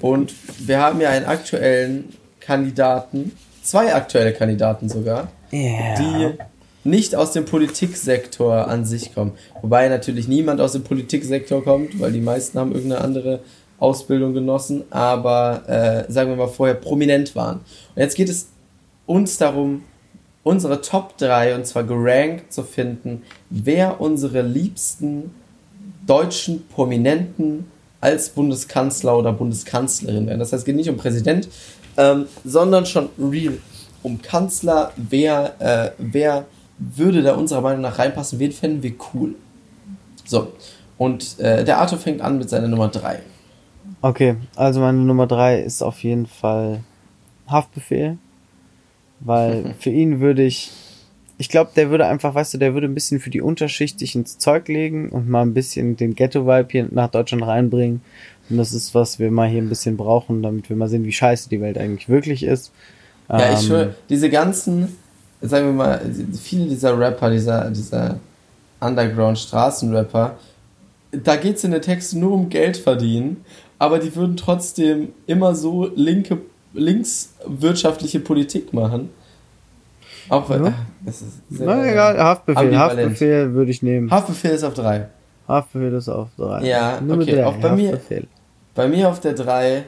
Und wir haben ja einen aktuellen Kandidaten, zwei aktuelle Kandidaten sogar, yeah. die nicht aus dem Politiksektor an sich kommen. Wobei natürlich niemand aus dem Politiksektor kommt, weil die meisten haben irgendeine andere Ausbildung genossen, aber äh, sagen wir mal vorher prominent waren. Und jetzt geht es uns darum, unsere Top 3 und zwar gerankt zu finden, wer unsere liebsten deutschen Prominenten als Bundeskanzler oder Bundeskanzlerin wären. Das heißt, es geht nicht um Präsident, ähm, sondern schon real um Kanzler, wer, äh, wer würde da unserer Meinung nach reinpassen, wen fänden wir cool. So, und äh, der Arthur fängt an mit seiner Nummer 3. Okay, also meine Nummer 3 ist auf jeden Fall Haftbefehl, weil für ihn würde ich, ich glaube, der würde einfach, weißt du, der würde ein bisschen für die Unterschicht sich ins Zeug legen und mal ein bisschen den Ghetto-Vibe hier nach Deutschland reinbringen und das ist, was wir mal hier ein bisschen brauchen, damit wir mal sehen, wie scheiße die Welt eigentlich wirklich ist. Ja, ähm, ich schwöre, diese ganzen, sagen wir mal, viele dieser Rapper, dieser, dieser Underground-Straßenrapper, da geht es in den Texten nur um Geld verdienen, aber die würden trotzdem immer so linke, linkswirtschaftliche Politik machen. Auch wenn. Ja. Das ist Na egal, Haftbefehl. Haftbefehl würde ich nehmen. Haftbefehl ist auf drei. Haftbefehl ist auf drei. Ja, Nummer okay. Drei, auch bei mir, bei mir auf der 3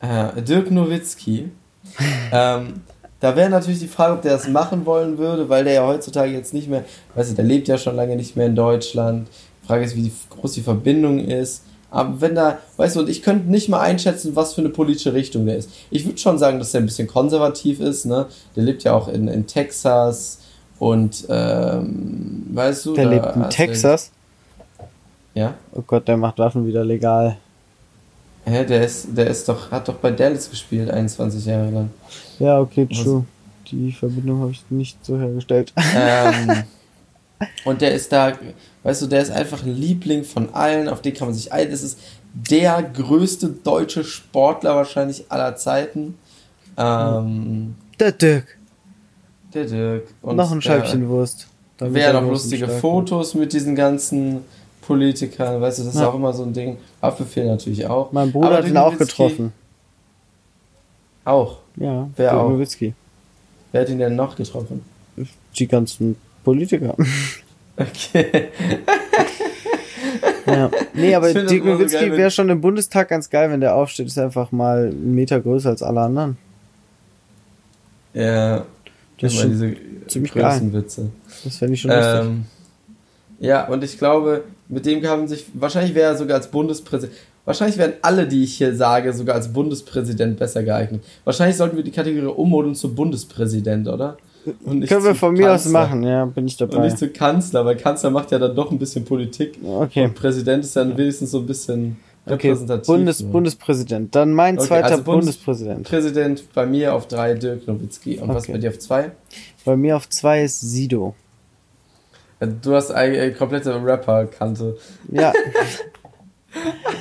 äh, Dirk Nowitzki. ähm, da wäre natürlich die Frage, ob der das machen wollen würde, weil der ja heutzutage jetzt nicht mehr, weißt du, der lebt ja schon lange nicht mehr in Deutschland. Die Frage ist, wie groß die Verbindung ist. Aber wenn da, weißt du, und ich könnte nicht mal einschätzen, was für eine politische Richtung der ist. Ich würde schon sagen, dass der ein bisschen konservativ ist, ne? Der lebt ja auch in, in Texas und, ähm, weißt du. Der lebt in Texas? Ja. Oh Gott, der macht Waffen wieder legal. Hä, der ist, der ist doch, hat doch bei Dallas gespielt, 21 Jahre lang. Ja, okay, true. Was? Die Verbindung habe ich nicht so hergestellt. Ähm, und der ist da, weißt du, der ist einfach ein Liebling von allen, auf den kann man sich ein. Das ist der größte deutsche Sportler wahrscheinlich aller Zeiten. Ähm, der Dirk. Der Dirk. Und noch ein Scheibchen Wurst. Wer noch lustige Fotos mit diesen ganzen Politikern, weißt du, das ist ja. auch immer so ein Ding. Haftbefehl natürlich auch. Mein Bruder Aber hat ihn auch getroffen. Auch? Ja, wer auch? Nowitzki. Wer hat ihn denn noch getroffen? Die ganzen Politiker. Okay. ja. Nee, aber Dirk Nowitzki wäre schon im Bundestag ganz geil, wenn der aufsteht. Ist einfach mal einen Meter größer als alle anderen. Ja. Das ist diese ziemlich. Witze. Das fände ich schon lustig. Ähm, ja, und ich glaube, mit dem haben sich, wahrscheinlich wäre er sogar als Bundespräsident, wahrscheinlich wären alle, die ich hier sage, sogar als Bundespräsident besser geeignet. Wahrscheinlich sollten wir die Kategorie ummodeln zu Bundespräsident, oder? Können wir von mir aus machen, ja, bin ich dabei. Und nicht zu Kanzler, weil Kanzler macht ja dann doch ein bisschen Politik. Okay. Und Präsident ist dann wenigstens so ein bisschen. Okay, Bundes, Bundespräsident. Dann mein okay, zweiter also Bundespräsident. Präsident bei mir auf drei Dirk Nowitzki. Und okay. was bei dir auf zwei? Bei mir auf zwei ist Sido. Du hast eine komplette Rapper-Kante. Ja.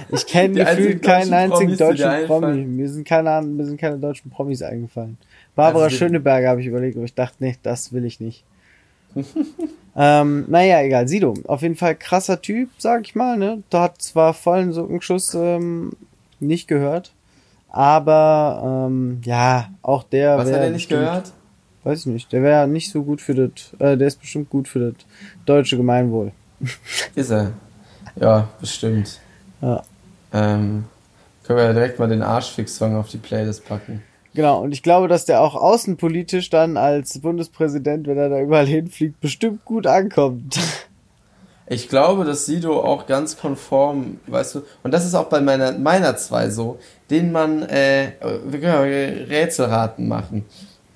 Ich kenne gefühlt keinen einzigen Promis, deutschen Promi. Mir sind, keine, mir sind keine deutschen Promis eingefallen. Barbara also, Schöneberger habe ich überlegt, aber ich dachte, nee, das will ich nicht. ähm, naja, egal. Sido, auf jeden Fall krasser Typ, sag ich mal, ne? Da hat zwar vollen Sockenschuss ähm, nicht gehört, aber ähm, ja, auch der. Was hat er nicht gehört? Weiß ich nicht. Der wäre nicht so gut für das, äh, der ist bestimmt gut für das deutsche Gemeinwohl. Ist er. Ja, bestimmt. Ja. Ähm, können wir ja direkt mal den Arschfix-Song auf die Playlist packen. Genau, und ich glaube, dass der auch außenpolitisch dann als Bundespräsident, wenn er da überall hinfliegt, bestimmt gut ankommt. Ich glaube, dass Sido auch ganz konform, weißt du, und das ist auch bei meiner, meiner zwei so, den man, äh, wir können ja Rätselraten machen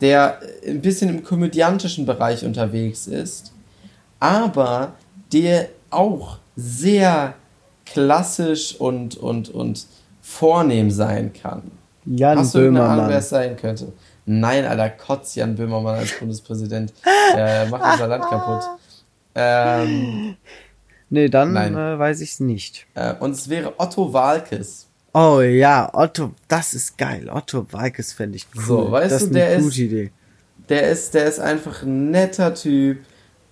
der ein bisschen im komödiantischen Bereich unterwegs ist, aber der auch sehr klassisch und, und, und vornehm sein kann. Jan Hast du Böhmermann. Ahnung, wer es sein könnte? Nein, Alter, kotz Jan Böhmermann als Bundespräsident. Der macht unser Land kaputt. Ähm, nee, dann äh, weiß ich es nicht. Äh, und es wäre Otto Walkes. Oh ja, Otto, das ist geil. Otto Walkes fände ich cool. So, weißt das du, der ist, gute Idee. Der ist, der ist einfach ein netter Typ,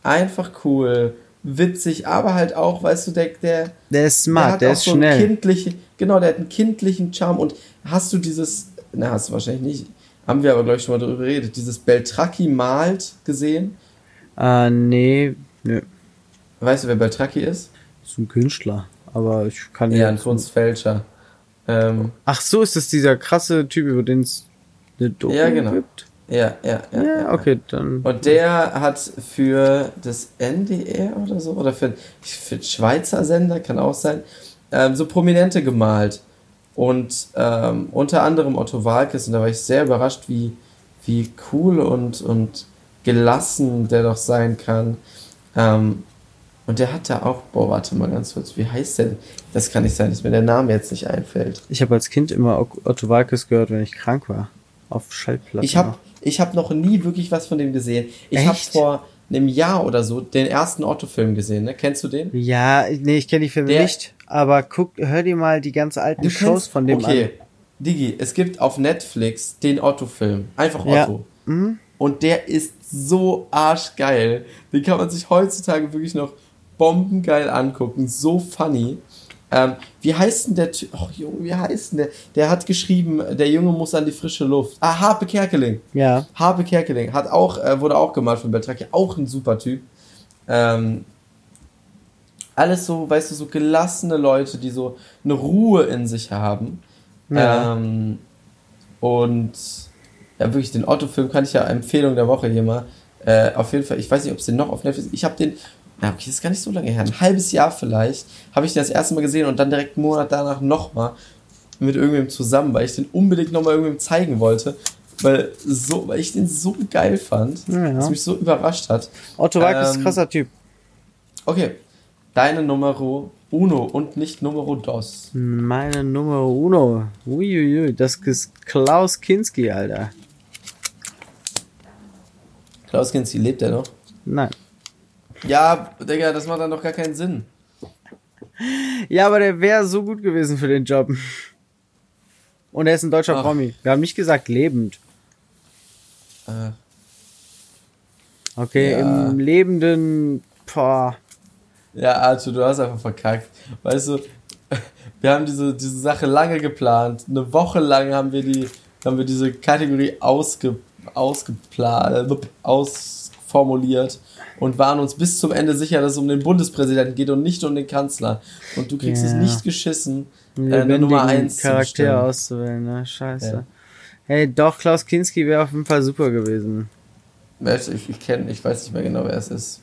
einfach cool, witzig, aber halt auch, weißt du, der, der, der ist smart, der, der ist so schnell. Kindliche, genau, der hat einen kindlichen Charme und hast du dieses, na, hast du wahrscheinlich nicht, haben wir aber, glaube ich, schon mal darüber geredet, dieses Beltracchi malt gesehen? Äh, nee, nö. Weißt du, wer Beltracchi ist? Ist ein Künstler, aber ich kann Ja, ein Kunstfälscher. Ähm, Ach so, ist das dieser krasse Typ, über den es eine Doku ja, genau. gibt? Ja, ja, ja. Ja, okay, dann. Und der hat für das NDR oder so, oder für, für Schweizer Sender, kann auch sein, ähm, so Prominente gemalt. Und ähm, unter anderem Otto Walkes, und da war ich sehr überrascht, wie, wie cool und, und gelassen der doch sein kann. Ähm, und der hat da auch, boah, warte mal ganz kurz, wie heißt der? Das kann nicht sein, dass mir der Name jetzt nicht einfällt. Ich habe als Kind immer Otto Walkes gehört, wenn ich krank war. Auf Schallplatten. Ich habe ich hab noch nie wirklich was von dem gesehen. Ich habe vor einem Jahr oder so den ersten Otto-Film gesehen, ne? Kennst du den? Ja, nee, ich kenne die Filme der, nicht. Aber guck, hör dir mal die ganz alten Shows von dem okay. an. Digi, es gibt auf Netflix den Otto-Film. Einfach Otto. Ja. Mhm. Und der ist so arschgeil. Den kann man sich heutzutage wirklich noch bombengeil angucken, so funny. Ähm, wie heißt denn der Typ? Oh, Junge, wie heißt denn der? Der hat geschrieben, der Junge muss an die frische Luft. Ah, Harpe Kerkeling. Ja. Harpe Kerkeling. Hat auch, äh, wurde auch gemalt von Beltraki. Auch ein super Typ. Ähm, alles so, weißt du, so gelassene Leute, die so eine Ruhe in sich haben. Ja. Ähm, und ja, wirklich, den Otto-Film kann ich ja Empfehlung der Woche hier mal. Äh, auf jeden Fall, ich weiß nicht, ob es den noch auf Netflix Ich habe den ja, okay, das ist gar nicht so lange her, ein halbes Jahr vielleicht, habe ich den das erste Mal gesehen und dann direkt einen Monat danach nochmal mit irgendwem zusammen, weil ich den unbedingt nochmal irgendwem zeigen wollte, weil, so, weil ich den so geil fand, ja, ja. dass mich so überrascht hat. Otto Walk ähm, ist ein krasser Typ. Okay, deine Nummer Uno und nicht Numero Dos. Meine Nummer Uno, uiuiui, das ist Klaus Kinski, Alter. Klaus Kinski, lebt er noch? Nein. Ja, Digga, das macht dann doch gar keinen Sinn. Ja, aber der wäre so gut gewesen für den Job. Und er ist ein deutscher Ach. Promi. Wir haben nicht gesagt lebend. Äh. Okay, ja. im lebenden. Boah. Ja, Arthur, du hast einfach verkackt. Weißt du, wir haben diese, diese Sache lange geplant. Eine Woche lang haben wir die, haben wir diese Kategorie ausge, ausgeplant, äh, ausformuliert und waren uns bis zum Ende sicher, dass es um den Bundespräsidenten geht und nicht um den Kanzler. Und du kriegst ja. es nicht geschissen, äh, eine Nummer 1 Charakter auszuwählen, ne? Scheiße. Ja. Hey, doch, Klaus Kinski wäre auf jeden Fall super gewesen. Ich, ich kenne, ich weiß nicht mehr genau, wer es ist.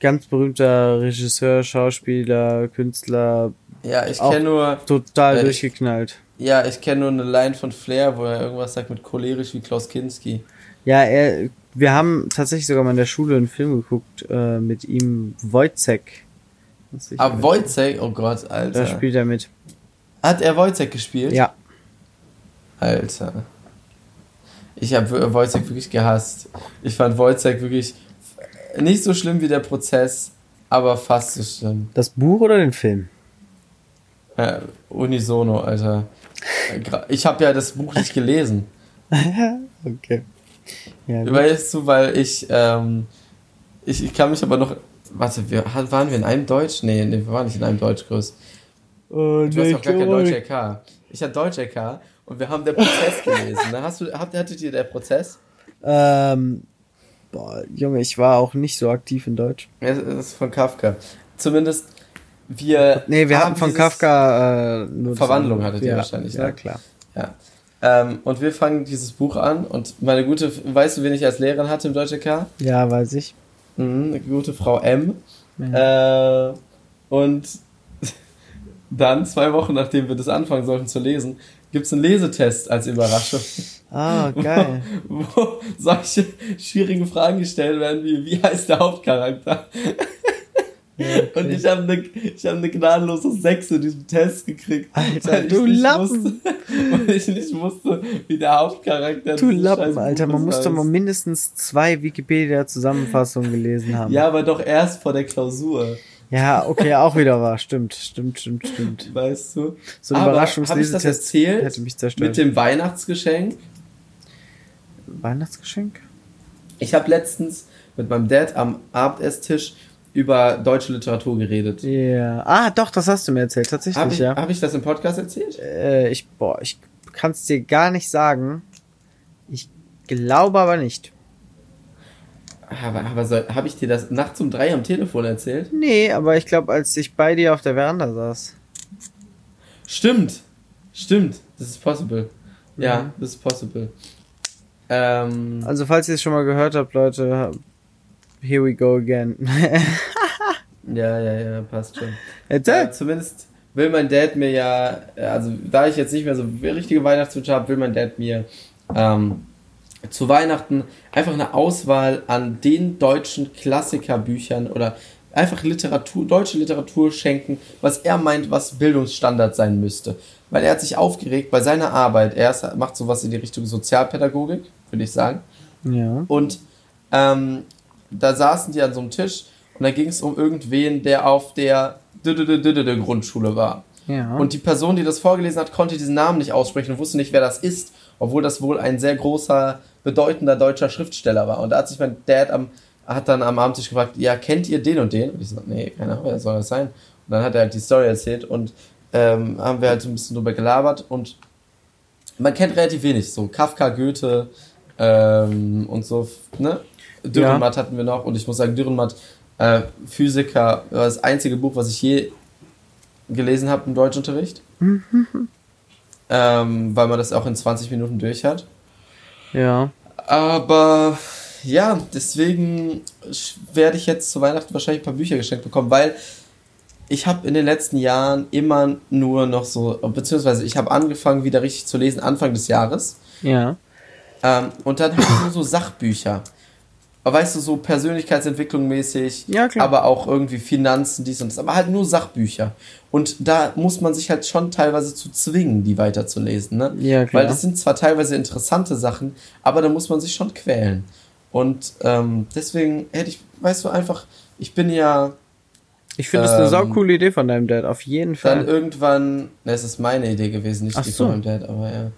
Ganz berühmter Regisseur, Schauspieler, Künstler. Ja, ich kenne nur. Total äh, durchgeknallt. Ja, ich kenne nur eine Line von Flair, wo er irgendwas sagt mit cholerisch wie Klaus Kinski. Ja, er wir haben tatsächlich sogar mal in der Schule einen Film geguckt äh, mit ihm, Wojcek. Ah, Wojcek? Oh Gott, Alter. Da spielt er mit. Hat er Wojciech gespielt? Ja. Alter. Ich habe Wojciech wirklich gehasst. Ich fand Wojciech wirklich nicht so schlimm wie der Prozess, aber fast so schlimm. Das Buch oder den Film? Äh, unisono, Alter. Ich habe ja das Buch nicht gelesen. okay. Ja, weißt du, weil ich, ähm, ich, ich kann mich aber noch, warte, wir, waren wir in einem Deutsch? Nee, nee, wir waren nicht in einem Deutschkurs. Oh, du hast auch gar kein Deutsch LK. Ich hatte Deutsch LK und wir haben der Prozess gelesen. Hast du, habt, hattet ihr der Prozess? Ähm, boah, Junge, ich war auch nicht so aktiv in Deutsch. Ja, das ist von Kafka. Zumindest wir. Nee, wir hatten von Kafka äh, Verwandlung hattet ihr ja, wahrscheinlich. Ja, ne? klar. Ja. Ähm, und wir fangen dieses Buch an und meine gute, weißt du, wen ich als Lehrerin hatte im Deutsch LK? Ja, weiß ich. Mhm, eine gute Frau M. Ja. Äh, und dann, zwei Wochen nachdem wir das anfangen sollten zu lesen, gibt es einen Lesetest als Überraschung. Ah, geil. Wo, wo solche schwierigen Fragen gestellt werden wie, wie heißt der Hauptcharakter? Okay. Und ich habe eine hab ne gnadenlose 6 in diesem Test gekriegt. Alter, du Lappen! Wusste, weil ich nicht wusste, wie der Hauptcharakter Du Lappen, Alter. Man muss doch mal mindestens zwei Wikipedia-Zusammenfassungen gelesen haben. Ja, aber doch erst vor der Klausur. Ja, okay, auch wieder wahr. Stimmt, stimmt, stimmt, stimmt. Weißt du? So ein Überraschungslesetest erzählt? Hätte mich zerstört. Mit dem Weihnachtsgeschenk? Weihnachtsgeschenk? Ich habe letztens mit meinem Dad am Abendesstisch über deutsche Literatur geredet. Ja. Yeah. Ah, doch, das hast du mir erzählt, tatsächlich, hab ich, ja. Habe ich das im Podcast erzählt? Äh, ich, boah, ich kann es dir gar nicht sagen. Ich glaube aber nicht. Aber, aber habe ich dir das nachts um drei am Telefon erzählt? Nee, aber ich glaube, als ich bei dir auf der Veranda saß. Stimmt. Stimmt. Das ist possible. Ja, mhm. das ist possible. Ähm, also, falls ihr es schon mal gehört habt, Leute, here we go again. ja, ja, ja, passt schon. Erzähl. Äh, zumindest will mein Dad mir ja, also da ich jetzt nicht mehr so richtige Weihnachtswünsche habe, will mein Dad mir ähm, zu Weihnachten einfach eine Auswahl an den deutschen Klassikerbüchern oder einfach Literatur, deutsche Literatur schenken, was er meint, was Bildungsstandard sein müsste. Weil er hat sich aufgeregt bei seiner Arbeit. Er ist, macht sowas in die Richtung Sozialpädagogik, würde ich sagen. Ja. Und ähm, da saßen die an so einem Tisch und da ging es um irgendwen, der auf der Grundschule war. Ja. Und die Person, die das vorgelesen hat, konnte diesen Namen nicht aussprechen und wusste nicht, wer das ist, obwohl das wohl ein sehr großer, bedeutender deutscher Schriftsteller war. Und da hat sich mein Dad am, hat dann am Abendtisch gefragt, ja, kennt ihr den und den? Und ich so, nee, keine Ahnung, wer soll das sein? Und dann hat er halt die Story erzählt und ähm, haben wir halt so ein bisschen drüber gelabert und man kennt relativ wenig, so Kafka, Goethe ähm, und so, ne? Dürrenmatt ja. hatten wir noch und ich muss sagen, Dürrenmatt, äh, Physiker, war das einzige Buch, was ich je gelesen habe im Deutschunterricht. ähm, weil man das auch in 20 Minuten durch hat. Ja. Aber ja, deswegen werde ich jetzt zu Weihnachten wahrscheinlich ein paar Bücher geschenkt bekommen, weil ich habe in den letzten Jahren immer nur noch so, beziehungsweise ich habe angefangen wieder richtig zu lesen Anfang des Jahres. Ja. Ähm, und dann habe ich nur so Sachbücher weißt du, so Persönlichkeitsentwicklung mäßig, ja, aber auch irgendwie Finanzen, dies und das, aber halt nur Sachbücher. Und da muss man sich halt schon teilweise zu zwingen, die weiterzulesen, ne? Ja, klar. Weil das sind zwar teilweise interessante Sachen, aber da muss man sich schon quälen. Und ähm, deswegen hätte ich, weißt du, einfach, ich bin ja. Ich finde ähm, das eine saukoole Idee von deinem Dad, auf jeden Fall. Dann irgendwann, ne, es ist meine Idee gewesen, nicht Ach die so. von meinem Dad, aber ja.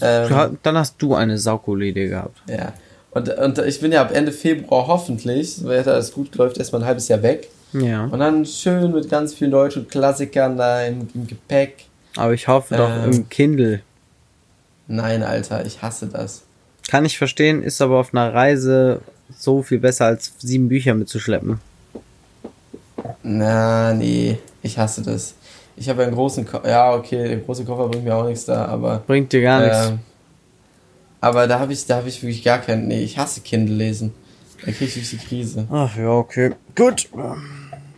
Ähm, dann hast du eine saukoole Idee gehabt. Ja. Und, und ich bin ja ab Ende Februar hoffentlich, wenn alles gut läuft, erstmal ein halbes Jahr weg. Ja. Und dann schön mit ganz vielen deutschen Klassikern da im, im Gepäck. Aber ich hoffe doch ähm, im Kindle. Nein, Alter, ich hasse das. Kann ich verstehen, ist aber auf einer Reise so viel besser als sieben Bücher mitzuschleppen. Na, nee, ich hasse das. Ich habe einen großen Koffer. Ja, okay, der große Koffer bringt mir auch nichts da, aber. Bringt dir gar äh, nichts. Aber da habe ich, da ich wirklich gar keinen. Nee, ich hasse Kindle lesen. Da kriege ich die Krise. Ach ja, okay. Gut.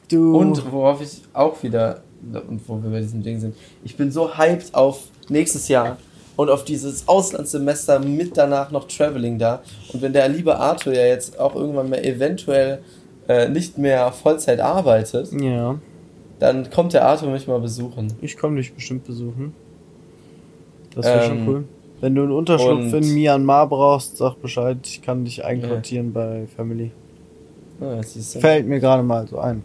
Du. Und worauf ich auch wieder, und wo wir bei diesem Ding sind, ich bin so hyped auf nächstes Jahr und auf dieses Auslandssemester mit danach noch Traveling da. Und wenn der liebe Arthur ja jetzt auch irgendwann mal eventuell äh, nicht mehr Vollzeit arbeitet, ja. dann kommt der Arthur mich mal besuchen. Ich komme dich bestimmt besuchen. Das wäre ähm, schon cool. Wenn du einen Unterschlupf in Myanmar brauchst, sag Bescheid. Ich kann dich einquartieren ja. bei Family. Ah, Fällt mir gerade mal so ein.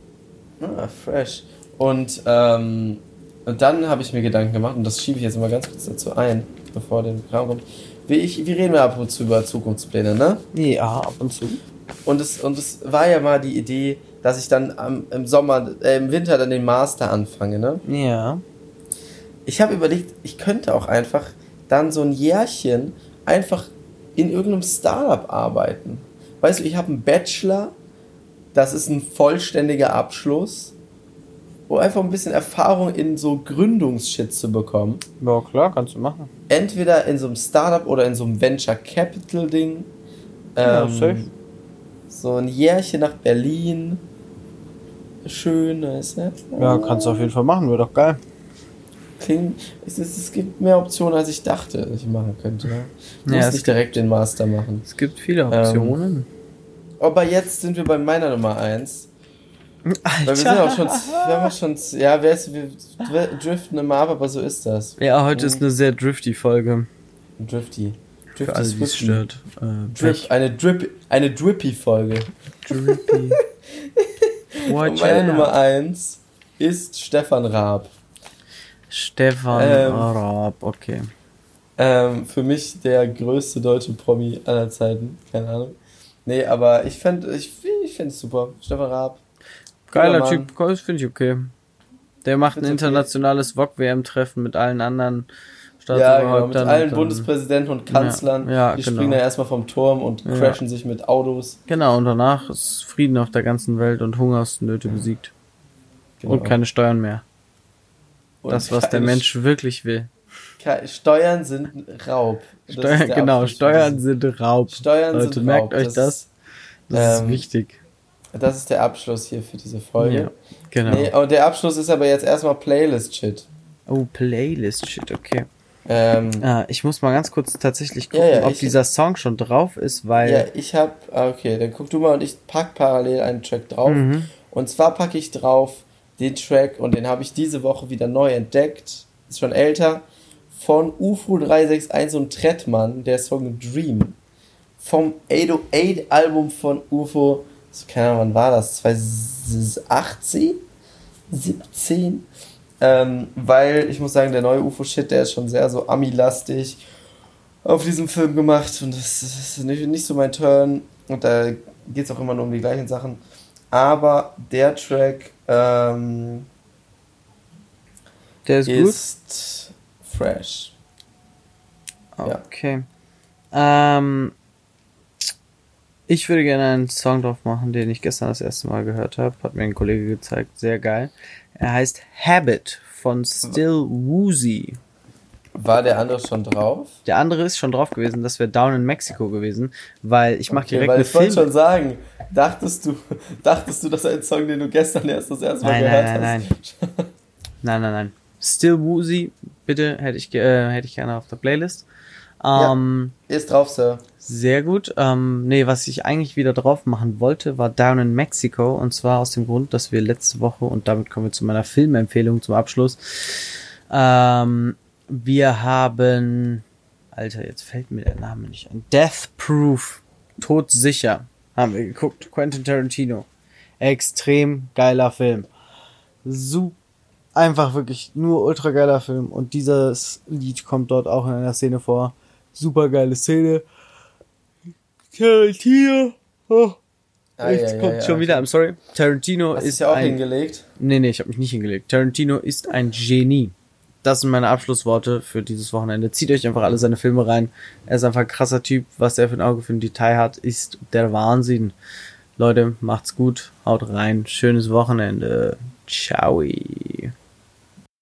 Ah, fresh. Und, ähm, und dann habe ich mir Gedanken gemacht, und das schiebe ich jetzt mal ganz kurz dazu ein, bevor der Kram kommt. Wie, ich, wie reden wir ab und zu über Zukunftspläne, ne? Ja, ab und zu. Und es, und es war ja mal die Idee, dass ich dann am, im Sommer, äh, im Winter dann den Master anfange, ne? Ja. Ich habe überlegt, ich könnte auch einfach dann so ein Jährchen einfach in irgendeinem Startup arbeiten. Weißt du, ich habe einen Bachelor, das ist ein vollständiger Abschluss, um einfach ein bisschen Erfahrung in so Gründungsshit zu bekommen. Ja, klar, kannst du machen. Entweder in so einem Startup oder in so einem Venture Capital Ding. Ja, ähm, safe. So ein Jährchen nach Berlin. Schön, weißt du? Ja, kannst du auf jeden Fall machen, wäre doch geil. Klingt, es, es, es, gibt mehr Optionen, als ich dachte, dass ich machen könnte. Ne? Ich ja, muss nicht direkt den Master machen. Es gibt viele Optionen. Ähm, aber jetzt sind wir bei meiner Nummer 1. Alter. Weil wir sind auch schon, wir haben schon, ja, ist, wir driften immer ab, aber so ist das. Ja, heute mhm. ist eine sehr drifty Folge. Drifty. Drifty Für alle, die es stört. Äh, Drip, eine Drip, eine drippy Folge. Drippy. Und meine Nummer 1 ist Stefan Raab. Stefan ähm, Raab, okay. Ähm, für mich der größte deutsche Promi aller Zeiten, keine Ahnung. Nee, aber ich finde ich, ich es super. Stefan Raab. Geiler Typ, finde ich okay. Der macht ein internationales okay. VOG-WM-Treffen mit allen anderen Staatsoberhäuptern. Ja, genau, mit allen dann, Bundespräsidenten und Kanzlern. Ja, ja, die genau. springen da erstmal vom Turm und ja. crashen sich mit Autos. Genau, und danach ist Frieden auf der ganzen Welt und Hungersnöte besiegt. Genau. Und keine Steuern mehr. Und das, was der Mensch wirklich will. Steuern sind Raub. Steuern, genau, Steuern sind Raub. Steuern Leute, sind merkt Raub. euch das. Das, das ähm, ist wichtig. Das ist der Abschluss hier für diese Folge. Ja, genau. Nee, und der Abschluss ist aber jetzt erstmal Playlist-Shit. Oh, Playlist-Shit, okay. Ähm, ah, ich muss mal ganz kurz tatsächlich gucken, ja, ja, ob dieser Song schon drauf ist, weil. Ja, ich hab. Ah, okay, dann guck du mal und ich pack parallel einen Track drauf. Mhm. Und zwar packe ich drauf den Track und den habe ich diese Woche wieder neu entdeckt. Ist schon älter von UFO 361 und Trettmann, der Song Dream. Vom 808 Album von UFO, keine Ahnung, wann war das? 2018? 17? Ähm, weil ich muss sagen, der neue UFO-Shit, der ist schon sehr so Ami-lastig auf diesem Film gemacht und das ist nicht, nicht so mein Turn. Und da geht es auch immer nur um die gleichen Sachen. Aber der Track ähm, der ist, ist fresh. Okay. Ja. Ähm, ich würde gerne einen Song drauf machen, den ich gestern das erste Mal gehört habe. Hat mir ein Kollege gezeigt. Sehr geil. Er heißt Habit von Still Woozy. War der andere schon drauf? Der andere ist schon drauf gewesen. Das wäre Down in Mexico gewesen, weil ich mache okay, direkt weil ich wollte schon sagen, dachtest du, dachtest du, dass ein Song, den du gestern erst das erste Mal nein, gehört nein, nein, hast? Nein, nein, nein, nein. Still Woozy, bitte, hätte ich, äh, hätte ich gerne auf der Playlist. Ähm, ja, ist drauf, Sir. Sehr gut. Ähm, nee, was ich eigentlich wieder drauf machen wollte, war Down in Mexico. Und zwar aus dem Grund, dass wir letzte Woche, und damit kommen wir zu meiner Filmempfehlung zum Abschluss, ähm, wir haben, Alter, jetzt fällt mir der Name nicht ein. Death Proof. Todsicher. Haben wir geguckt. Quentin Tarantino. Extrem geiler Film. Super einfach wirklich nur ultra geiler Film und dieses Lied kommt dort auch in einer Szene vor. Super geile Szene. Tarantino. Oh. Ah, Jetzt ja, kommt ja, schon okay. wieder, I'm sorry. Tarantino Hast ist ja auch ein, hingelegt. Nee, nee, ich habe mich nicht hingelegt. Tarantino ist ein Genie. Das sind meine Abschlussworte für dieses Wochenende. Zieht euch einfach alle seine Filme rein. Er ist einfach ein krasser Typ. Was er für ein Auge für ein Detail hat, ist der Wahnsinn. Leute, macht's gut. Haut rein. Schönes Wochenende. Ciao.